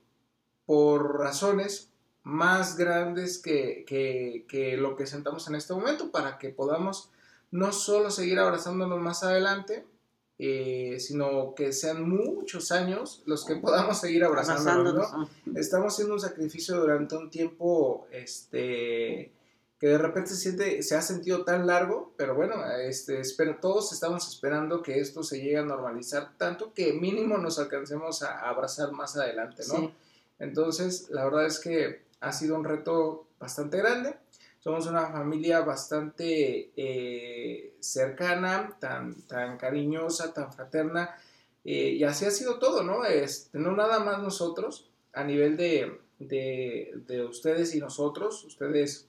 por razones más grandes que, que, que lo que sentamos en este momento para que podamos no solo seguir abrazándonos más adelante, eh, sino que sean muchos años los que podamos seguir abrazándonos, ¿no? Estamos haciendo un sacrificio durante un tiempo, este, que de repente se siente, se ha sentido tan largo, pero bueno, este, espero, todos estamos esperando que esto se llegue a normalizar tanto que mínimo nos alcancemos a, a abrazar más adelante, ¿no? Sí. Entonces, la verdad es que ha sido un reto bastante grande somos una familia bastante eh, cercana, tan, tan cariñosa, tan fraterna, eh, y así ha sido todo, ¿no? Este, no nada más nosotros, a nivel de, de, de, ustedes y nosotros, ustedes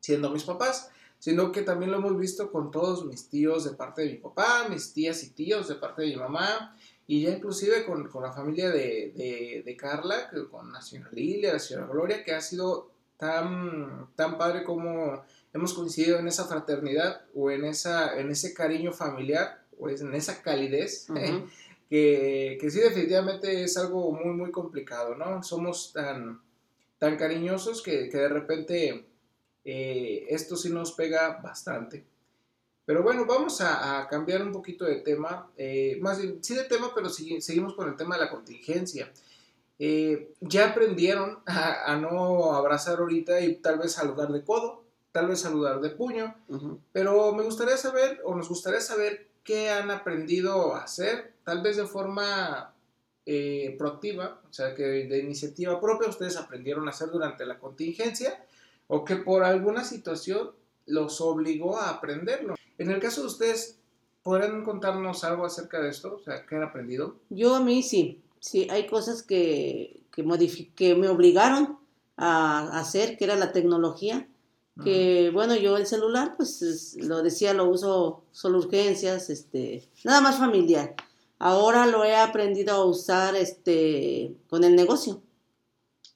siendo mis papás, sino que también lo hemos visto con todos mis tíos de parte de mi papá, mis tías y tíos de parte de mi mamá, y ya inclusive con, con la familia de, de, de Carla, con la señora Lilia, la señora Gloria, que ha sido tan, tan padre como hemos coincidido en esa fraternidad o en, esa, en ese cariño familiar o en esa calidez. Uh -huh. que, que, sí, definitivamente es algo muy, muy complicado, ¿no? Somos tan, tan cariñosos que, que de repente eh, esto sí nos pega bastante. Pero bueno, vamos a, a cambiar un poquito de tema, eh, más bien, sí de tema, pero sí, seguimos con el tema de la contingencia eh, ya aprendieron a, a, no abrazar ahorita y tal vez saludar de codo, tal vez saludar de puño, uh -huh. pero me gustaría saber o nos gustaría saber qué han aprendido a hacer, tal vez de forma eh, proactiva, o sea, que de iniciativa propia ustedes aprendieron a hacer durante la contingencia o que por alguna situación los obligó a aprenderlo. En el caso de ustedes, ¿podrían contarnos algo acerca de esto? O sea, ¿qué han aprendido? Yo a mí sí, sí, hay cosas que, que, que me obligaron a hacer, que era la tecnología, que uh -huh. bueno, yo el celular, pues es, lo decía, lo uso solo urgencias, este, nada más familiar. Ahora lo he aprendido a usar este, con el negocio.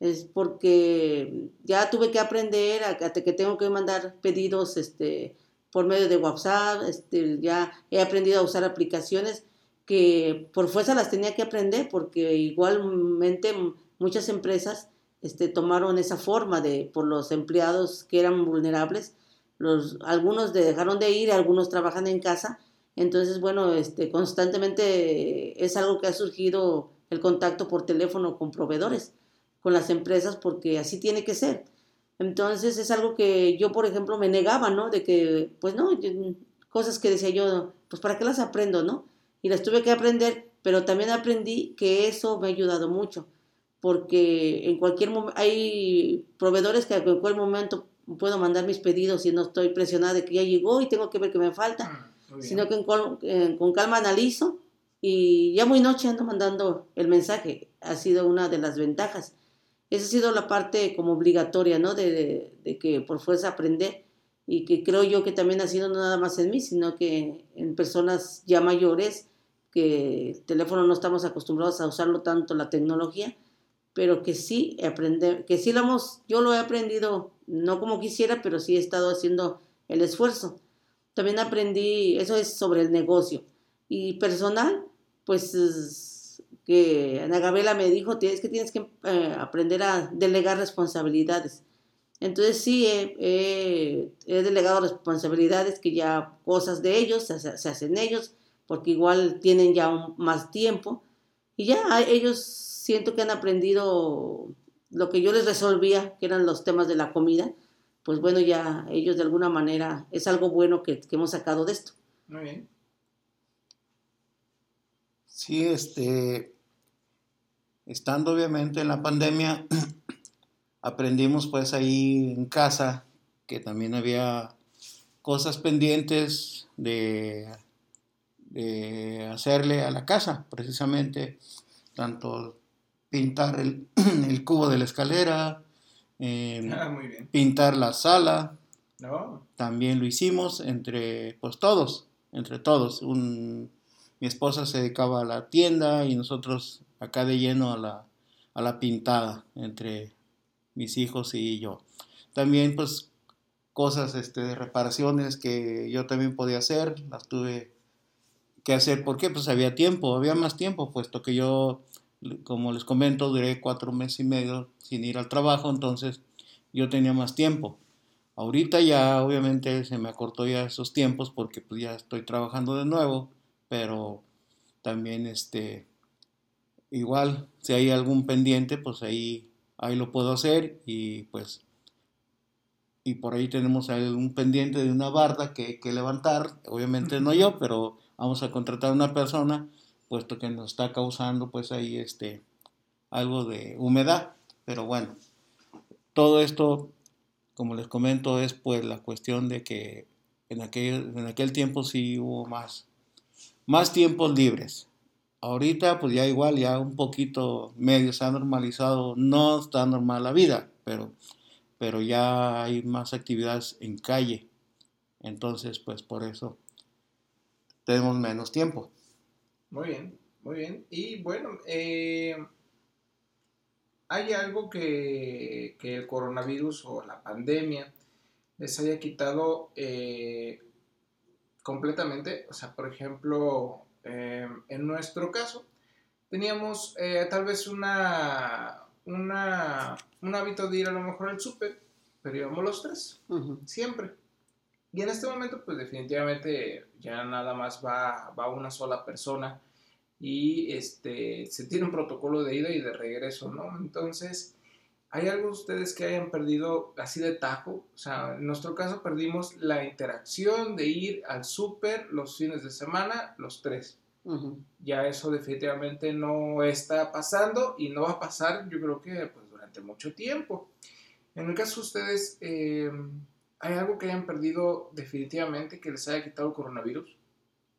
Es porque ya tuve que aprender a, a que tengo que mandar pedidos este, por medio de WhatsApp, este, ya he aprendido a usar aplicaciones que por fuerza las tenía que aprender porque igualmente muchas empresas este, tomaron esa forma de por los empleados que eran vulnerables. Los, algunos dejaron de ir, algunos trabajan en casa. Entonces, bueno, este, constantemente es algo que ha surgido el contacto por teléfono con proveedores, con las empresas, porque así tiene que ser. Entonces es algo que yo, por ejemplo, me negaba, ¿no? De que, pues no, cosas que decía yo, pues para qué las aprendo, ¿no? Y las tuve que aprender, pero también aprendí que eso me ha ayudado mucho, porque en cualquier momento, hay proveedores que en cualquier momento puedo mandar mis pedidos y no estoy presionada de que ya llegó y tengo que ver qué me falta, ah, sino que con calma analizo y ya muy noche ando mandando el mensaje. Ha sido una de las ventajas. Esa ha sido la parte como obligatoria, ¿no? De, de, que por fuerza aprender y que creo yo que también ha sido no nada más en mí, sino que en personas ya mayores, que el teléfono no estamos acostumbrados a usarlo tanto, la tecnología, pero que sí aprender, que sí lo hemos, yo lo he aprendido, no como quisiera, pero sí he estado haciendo el esfuerzo. También aprendí, eso es sobre el negocio. Y personal, pues que Ana Gabriela me dijo, tienes que tienes que eh, aprender a delegar responsabilidades. Entonces sí, he, delegado responsabilidades que ya cosas de ellos se, hacen ellos, porque igual tienen ya más tiempo. Y ya ellos siento que han aprendido lo que yo les resolvía, que eran los temas de la comida. Pues bueno, ya ellos de alguna manera es algo bueno que, que hemos sacado de esto. Muy bien. Sí, este, estando obviamente en la pandemia, aprendimos pues ahí en casa que también había cosas pendientes de, hacerle a la casa, precisamente, tanto pintar el, cubo de la escalera, em, ah, pintar la sala, también lo hicimos entre pues todos, entre todos, un mi esposa se dedicaba a la tienda y nosotros acá de lleno a la, a la pintada entre mis hijos y yo. También pues cosas este, reparaciones que yo también podía hacer, las tuve que hacer porque pues había tiempo, había más tiempo, puesto que yo, como les comento, duré cuatro meses y medio sin ir al trabajo, entonces yo tenía más tiempo. Ahorita ya obviamente se me acortó ya esos tiempos porque pues ya estoy trabajando de nuevo pero también este igual si hay algún pendiente pues ahí ahí lo puedo hacer y pues y por ahí tenemos un pendiente de una barda que hay que levantar obviamente no yo pero vamos a contratar a una persona puesto que nos está causando pues ahí este algo de humedad pero bueno todo esto como les comento es pues la cuestión de que en aquel, en aquel tiempo sí hubo más más tiempos libres. Ahorita pues ya igual, ya un poquito medio se ha normalizado, no está normal la vida, pero, pero ya hay más actividades en calle. Entonces pues por eso tenemos menos tiempo. Muy bien, muy bien. Y bueno, eh, ¿hay algo que, que, el coronavirus o la pandemia les haya quitado eh, completamente. O sea, por ejemplo, em, en nuestro caso, teníamos eh, tal vez una, una, un hábito de ir a lo mejor al súper, pero íbamos los tres, siempre. Y en este momento, pues definitivamente ya nada más va, va una sola persona y este, se tiene un protocolo de ida y de regreso, ¿no? Entonces, ¿Hay algo ustedes que hayan perdido así de tajo? O sea, en nuestro caso perdimos la interacción de ir al súper los fines de semana, los tres. Ya eso definitivamente no está pasando y no va a pasar, yo creo que pues, durante mucho tiempo. En el caso de ustedes, eh, ¿hay algo que hayan perdido definitivamente que les haya quitado el coronavirus?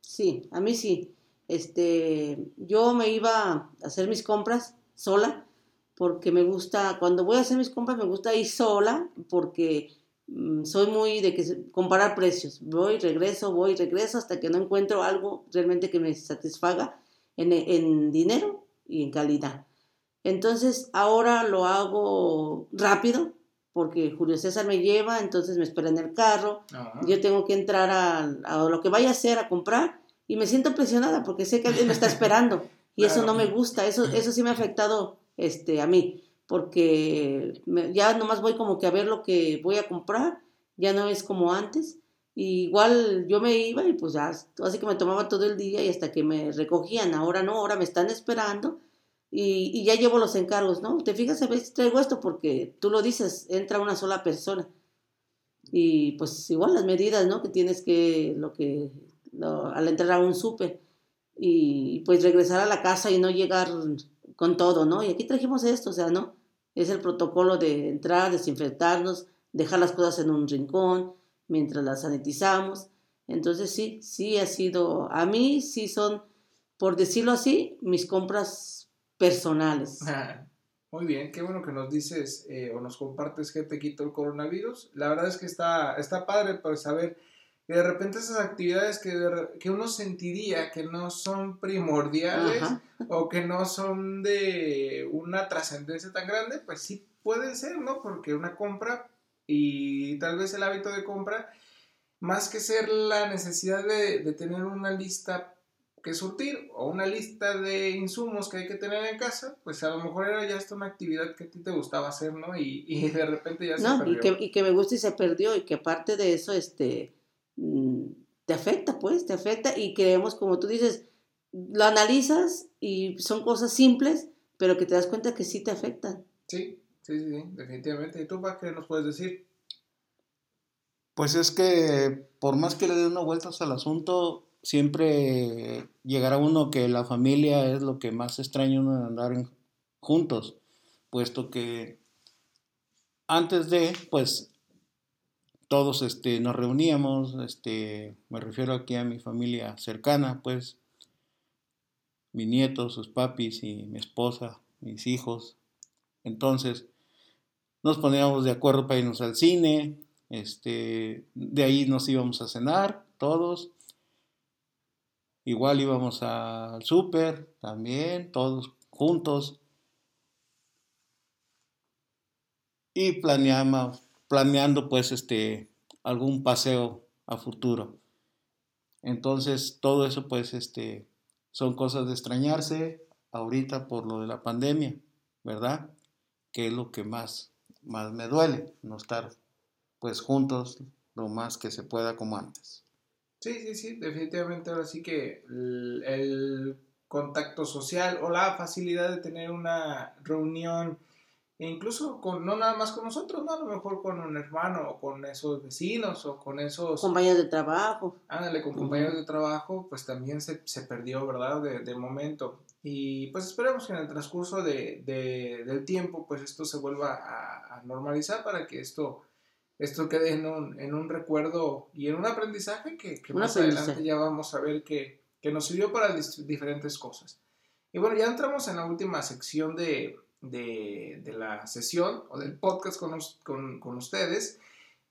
Sí, a mí sí. Este, yo me iba a hacer mis compras sola porque me gusta, cuando voy a hacer mis compras me gusta ir sola, porque mm, soy muy de que comparar precios. Voy, regreso, voy, regreso hasta que no encuentro algo realmente que me satisfaga en, en dinero y en calidad. Entonces ahora lo hago rápido porque Julio César me lleva, entonces me espera en el carro. Yo tengo que entrar a, a, lo que vaya a hacer a comprar y me siento presionada porque sé que alguien me está esperando y eso no me gusta, eso, eso sí me ha afectado este, a mí, porque ya nomás voy como que a ver lo que voy a comprar, ya no es como antes. igual yo me iba y pues ya, así que me tomaba todo el día y hasta que me recogían, ahora no, ahora me están esperando y, y ya llevo los encargos, ¿no? Te fijas, a veces traigo esto porque tú lo dices, entra una sola persona. Y pues igual las medidas, ¿no? Que tienes que, lo que, al entrar a un súper y pues regresar a la casa y no llegar con todo, ¿no? Y aquí trajimos esto, o sea, ¿no? Es el protocolo de entrar, desinfectarnos, dejar las cosas en un rincón mientras las sanitizamos. Entonces sí, sí ha sido, a mí sí son, por decirlo así, mis compras personales. Muy bien, qué bueno que nos dices eh, o nos compartes que te quitó el coronavirus. La verdad es que está, está padre para saber de repente esas actividades que, que uno sentiría que no son primordiales o que no son de una trascendencia tan grande, pues sí pueden ser, ¿no? Porque una compra y tal vez el hábito de compra, más que ser la necesidad de, de tener una lista que surtir o una lista de insumos que hay que tener en casa, pues a lo mejor era ya hasta una actividad que a ti te gustaba hacer, ¿no? Y, y de repente ya se perdió. Y que, y que me gusta y se perdió y que aparte de eso, este, te afecta, pues, te afecta y creemos, como tú dices, lo analizas y son cosas simples, pero que te das cuenta que sí te afectan. Sí, sí, sí, definitivamente. ¿Y tú, para qué nos puedes decir? Pues es que por más que le dé una vuelta al asunto, siempre llegará uno que la familia es lo que más extraña uno de andar juntos, puesto que antes de, pues, todos este, nos reuníamos, este, me refiero aquí a mi familia cercana, pues, mi nieto, sus papis y mi esposa, mis hijos. Entonces, nos poníamos de acuerdo para irnos al cine, este, de ahí nos íbamos a cenar todos, Igual íbamos al súper también, todos juntos. Y planeamos, planeando pues este algún paseo a futuro. Entonces, todo eso pues este son cosas de extrañarse ahorita por lo de la pandemia, ¿verdad? Que es lo que más más me duele, no estar pues juntos lo más que se pueda como antes. Sí, sí, sí, definitivamente ahora sí que el, contacto social o la facilidad de tener una reunión, e incluso con, no nada más con nosotros, ¿no? A lo mejor con un hermano o con esos vecinos o con esos... Compañeros de trabajo. Ándale, con compañeros de trabajo, pues también se, se perdió, ¿verdad? De, de, momento. Y pues esperemos que en el transcurso de, de, del tiempo, pues esto se vuelva a, a normalizar para que esto esto quede en un, en un recuerdo y en un aprendizaje que, más adelante ya vamos a ver que, que, nos sirvió para diferentes cosas. Y bueno, ya entramos en la última sección de, de, de la sesión o del podcast con, con, con, ustedes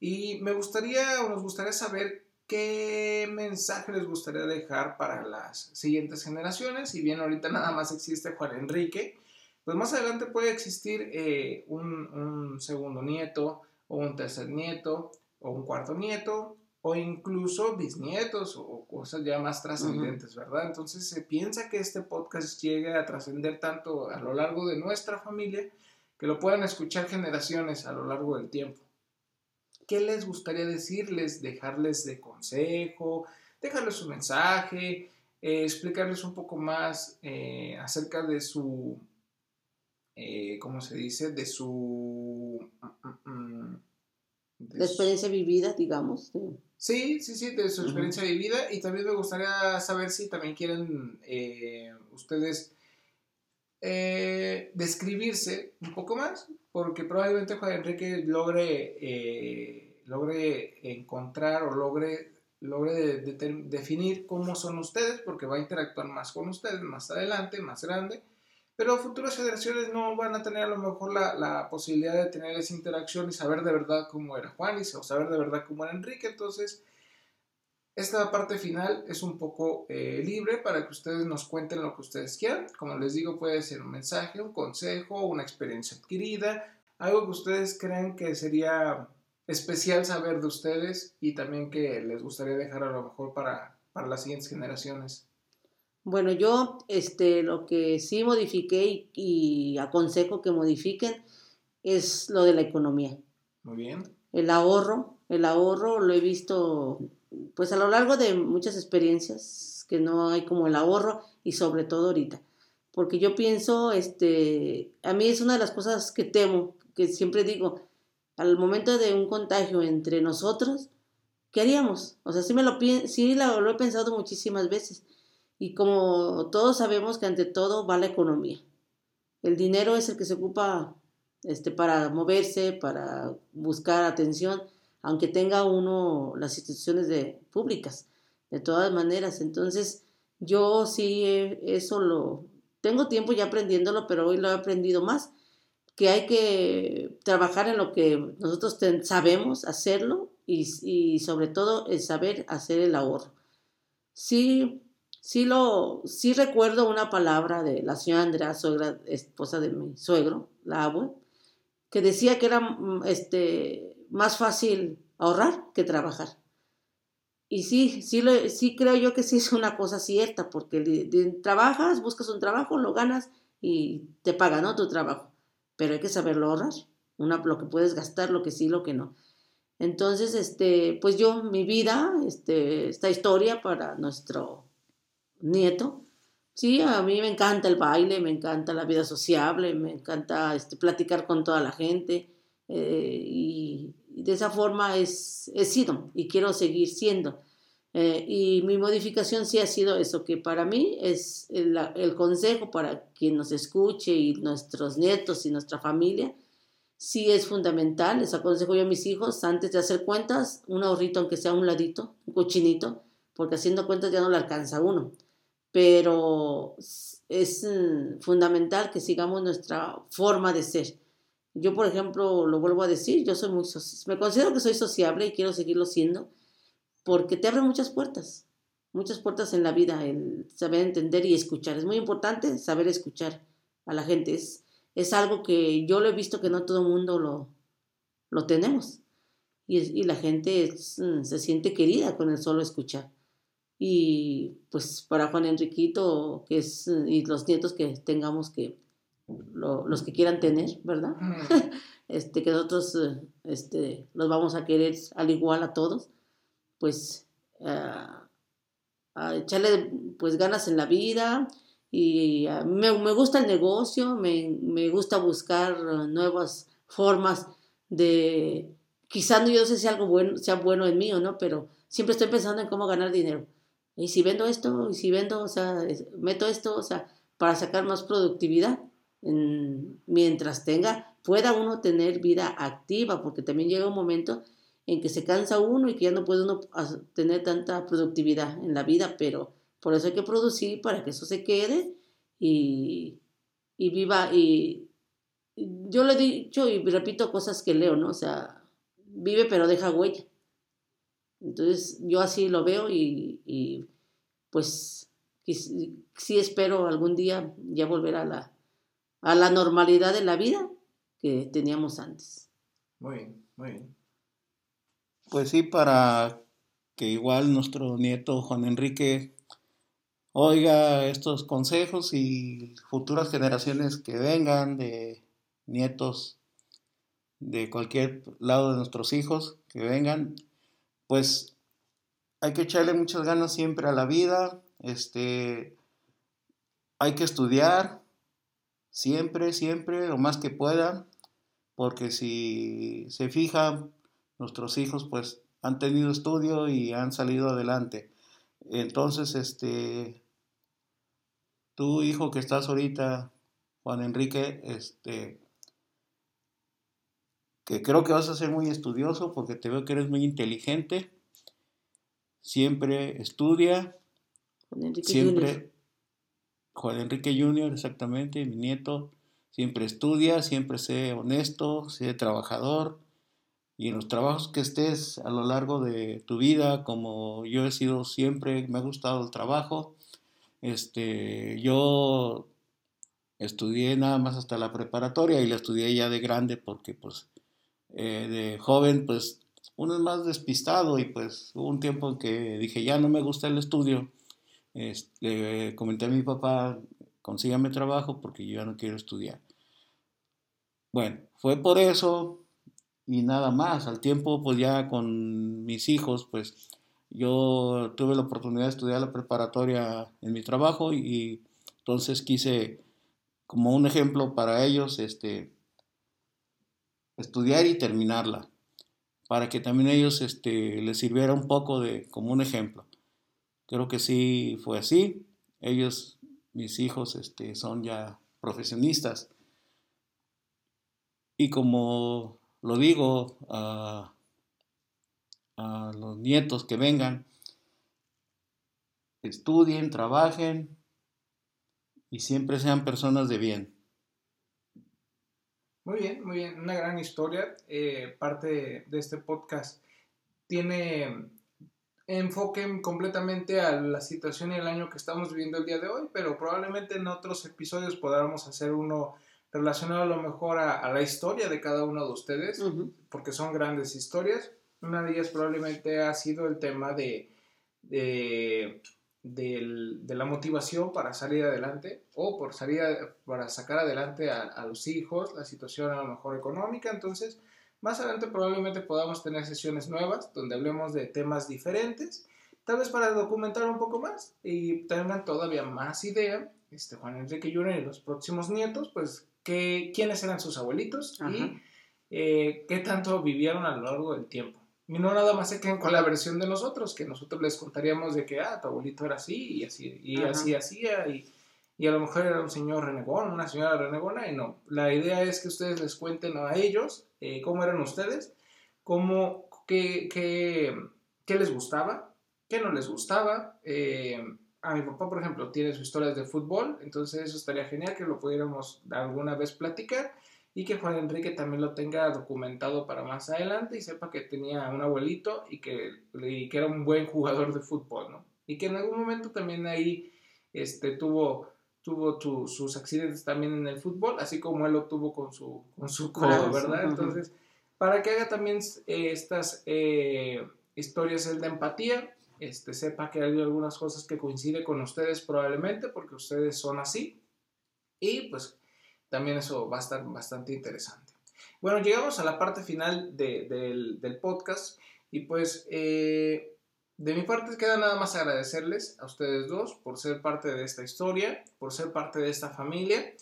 y me gustaría o nos gustaría saber qué mensaje les gustaría dejar para las siguientes generaciones. Si bien ahorita nada más existe Juan Enrique, pues más adelante puede existir eh, un, un segundo nieto, o un tercer nieto, o un cuarto nieto, o incluso bisnietos o cosas ya más trascendentes, ¿verdad? Entonces se piensa que este podcast llegue a trascender tanto a lo largo de nuestra familia que lo puedan escuchar generaciones a lo largo del tiempo. ¿Qué les gustaría decirles? Dejarles de consejo, dejarles un mensaje, eh, explicarles un poco más eh, acerca de su, eh, ¿cómo se dice? De su... Mm, mm, mm, de experiencia vivida, digamos. Sí, sí, sí, de su experiencia vivida. Y también me gustaría saber si también quieren eh, ustedes eh, describirse un poco más, porque probablemente Juan Enrique logre, logre encontrar o logre, logre definir cómo son ustedes, porque va a interactuar más con ustedes más adelante, más grande pero futuras generaciones no van a tener a lo mejor la, la, posibilidad de tener esa interacción y saber de verdad cómo era Juan o saber de verdad cómo era Enrique. Entonces, esta parte final es un poco eh, libre para que ustedes nos cuenten lo que ustedes quieran. Como les digo, puede ser un mensaje, un consejo, una experiencia adquirida, algo que ustedes creen que sería especial saber de ustedes y también que les gustaría dejar a lo mejor para, para las siguientes generaciones? Bueno, yo este, lo que sí modifiqué y, y aconsejo que modifiquen es lo de la economía. Muy bien. El ahorro, el ahorro lo he visto pues a lo largo de muchas experiencias que no hay como el ahorro y sobre todo ahorita. Porque yo pienso, este, a mí es una de las cosas que temo, que siempre digo, al momento de un contagio entre nosotros, ¿qué haríamos? O sea, sí, me lo, sí lo he pensado muchísimas veces. Y como todos sabemos que ante todo va la economía. El dinero es el que se ocupa este, para moverse, para buscar atención, aunque tenga uno las instituciones de, públicas, de todas maneras. Entonces, yo sí, eso lo, tengo tiempo ya aprendiéndolo, pero hoy lo he aprendido más, que hay que trabajar en lo que nosotros sabemos hacerlo y, y, sobre todo el saber hacer el ahorro. Sí, sí, lo, sí recuerdo una palabra de la señora Andrea, suegra, esposa de mi suegro, la abue, que decía que era mm, este, más fácil ahorrar que trabajar. Y sí, sí, lo, sí creo yo que sí es una cosa cierta, porque trabajas, buscas un trabajo, lo ganas y te pagan ¿no? tu trabajo. Pero hay que saberlo ahorrar, una, lo que puedes gastar, lo que sí, lo que no. Entonces, este, pues yo, mi vida, este, esta historia para nuestro nieto, sí, a mí me encanta el baile, me encanta la vida sociable, me encanta este, platicar con toda la gente eh, y, de esa forma es, he sido y quiero seguir siendo. Eh, y mi modificación sí ha sido eso, que para mí es el, consejo para quien nos escuche y nuestros nietos y nuestra familia, sí es fundamental. Les aconsejo yo a mis hijos, antes de hacer cuentas, un ahorrito, aunque sea un ladito, un cochinito, porque haciendo cuentas ya no le alcanza uno. Pero es mm, fundamental que sigamos nuestra forma de ser yo, por ejemplo, lo vuelvo a decir, yo soy muy, me considero que soy sociable y quiero seguirlo siendo porque te abre muchas puertas, muchas puertas en la vida, el saber entender y escuchar. Es muy importante saber escuchar a la gente. Es, es algo que yo lo he visto que no todo el mundo lo, lo tenemos. Y, y la gente mm, se siente querida con el solo escuchar. Y pues para Juan Enriquito que es, y los nietos que tengamos que los que quieran tener, ¿verdad? este, que nosotros eh, este, los vamos a querer al igual a todos, pues a echarle pues ganas en la vida y me, me, gusta el negocio, me, me, gusta buscar nuevas formas de, quizás no yo sé si algo bueno, sea bueno en mí o no, pero siempre estoy pensando en cómo ganar dinero. Y si vendo esto, y si vendo, o sea, meto esto, o sea, para sacar más productividad mientras tenga, pueda uno tener vida activa, porque también llega un momento en que se cansa uno y que ya no puede uno tener tanta productividad en la vida, pero por eso hay que producir para que eso se quede y, y viva. Y yo le he dicho y repito cosas que leo, ¿no? O sea, vive pero deja huella. Entonces yo así lo veo y, y pues sí espero algún día ya volver a la, a la normalidad de la vida que teníamos antes. Muy bien, muy bien. Pues sí, para que igual nuestro nieto Juan Enrique oiga estos consejos y futuras generaciones que vengan de nietos de cualquier lado de nuestros hijos que vengan, pues hay que echarle muchas ganas siempre a la vida, este, hay que estudiar, siempre, siempre, lo más que pueda, porque si se fijan, nuestros hijos pues han tenido estudio y han salido adelante. Entonces, este, tu hijo que estás ahorita, Juan Enrique, este, que creo que vas a ser muy estudioso porque te veo que eres muy inteligente, siempre estudia, siempre Juan Enrique Jr., exactamente, mi nieto, siempre estudia, siempre sé honesto, sé trabajador, y en los trabajos que estés a lo largo de tu vida, como yo he sido siempre, me ha gustado el trabajo, este, yo estudié nada más hasta la preparatoria y la estudié ya de grande porque pues eh, de joven pues uno es más despistado y pues hubo un tiempo que dije, ya no me gusta el estudio. Este, comenté a mi papá, consígame trabajo porque yo ya no quiero estudiar. Bueno, fue por eso y nada más. Al tiempo, pues ya con mis hijos, pues yo tuve la oportunidad de estudiar la preparatoria en mi trabajo y entonces quise, como un ejemplo para ellos, este, estudiar y terminarla, para que también ellos este, les sirviera un poco de como un ejemplo. Creo que sí fue así. Ellos, mis hijos, este, son ya profesionistas. Y como lo digo a, a los nietos que vengan, estudien, trabajen y siempre sean personas de bien. Muy bien, muy bien, una gran historia. Eh, parte de este podcast tiene enfoque completamente a la situación y el año que estamos viviendo el día de hoy, pero probablemente en otros episodios podamos hacer uno relacionado a lo mejor a, la historia de cada uno de ustedes, porque son grandes historias. Una de ellas probablemente ha sido el tema de, de, la motivación para salir adelante o por salir para sacar adelante a, los hijos, la situación a lo mejor económica. Entonces, más adelante probablemente podamos tener sesiones nuevas donde hablemos de temas diferentes, tal vez para documentar un poco más y tengan todavía más idea, este Juan Enrique Jr. y los próximos nietos, pues que, quiénes eran sus abuelitos y eh, qué tanto vivieron a lo largo del tiempo. Y no nada más se queden con la versión de nosotros, que nosotros les contaríamos de que, ah, tu abuelito era así y así, y así hacía, y, y, a lo mejor era un señor renegón, una señora renegona, y no. La idea es que ustedes les cuenten a ellos eh, cómo eran ustedes, cómo, qué, qué, qué, les gustaba, qué no les gustaba. Eh, a mi papá, por ejemplo, tiene sus historias de fútbol, entonces eso estaría genial que lo pudiéramos alguna vez platicar y que Juan Enrique también lo tenga documentado para más adelante y sepa que tenía un abuelito y que, que era un buen jugador de fútbol, ¿no? Y que en algún momento también ahí este, tuvo, tuvo sus accidentes también en el fútbol, así como él lo tuvo con su, con su codo, ¿verdad? Entonces, para que haga también eh, estas eh, historias el de empatía, este, sepa que hay algunas cosas que coincide con ustedes probablemente porque ustedes son así y pues también eso va a estar bastante interesante. Bueno, llegamos a la parte final del, podcast y pues eh, de mi parte queda nada más agradecerles a ustedes dos por ser parte de esta historia, por ser parte de esta familia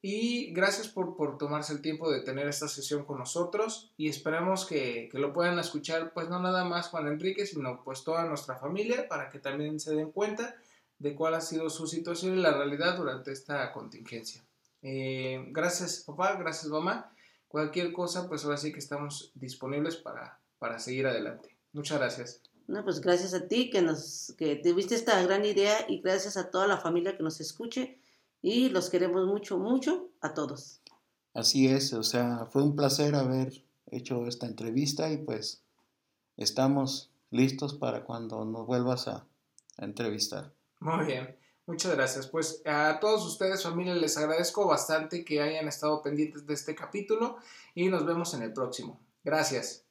y gracias por, tomarse el tiempo de tener esta sesión con nosotros y esperamos que, que, lo puedan escuchar pues no nada más Juan Enrique, sino pues toda nuestra familia para que también se den cuenta de cuál ha sido su situación y la realidad durante esta contingencia. Eh, gracias papá, gracias mamá. Cualquier cosa, pues ahora sí que estamos disponibles para, para seguir adelante. Muchas gracias. No, pues gracias a ti que nos que tuviste esta gran idea y gracias a toda la familia que nos escuche y los queremos mucho, mucho a todos. Así es, o sea, fue un placer haber hecho esta entrevista y pues estamos listos para cuando nos vuelvas a entrevistar. Muy bien. Muchas gracias. Pues a todos ustedes, familia, les agradezco bastante que hayan estado pendientes de este capítulo y nos vemos en el próximo. Gracias.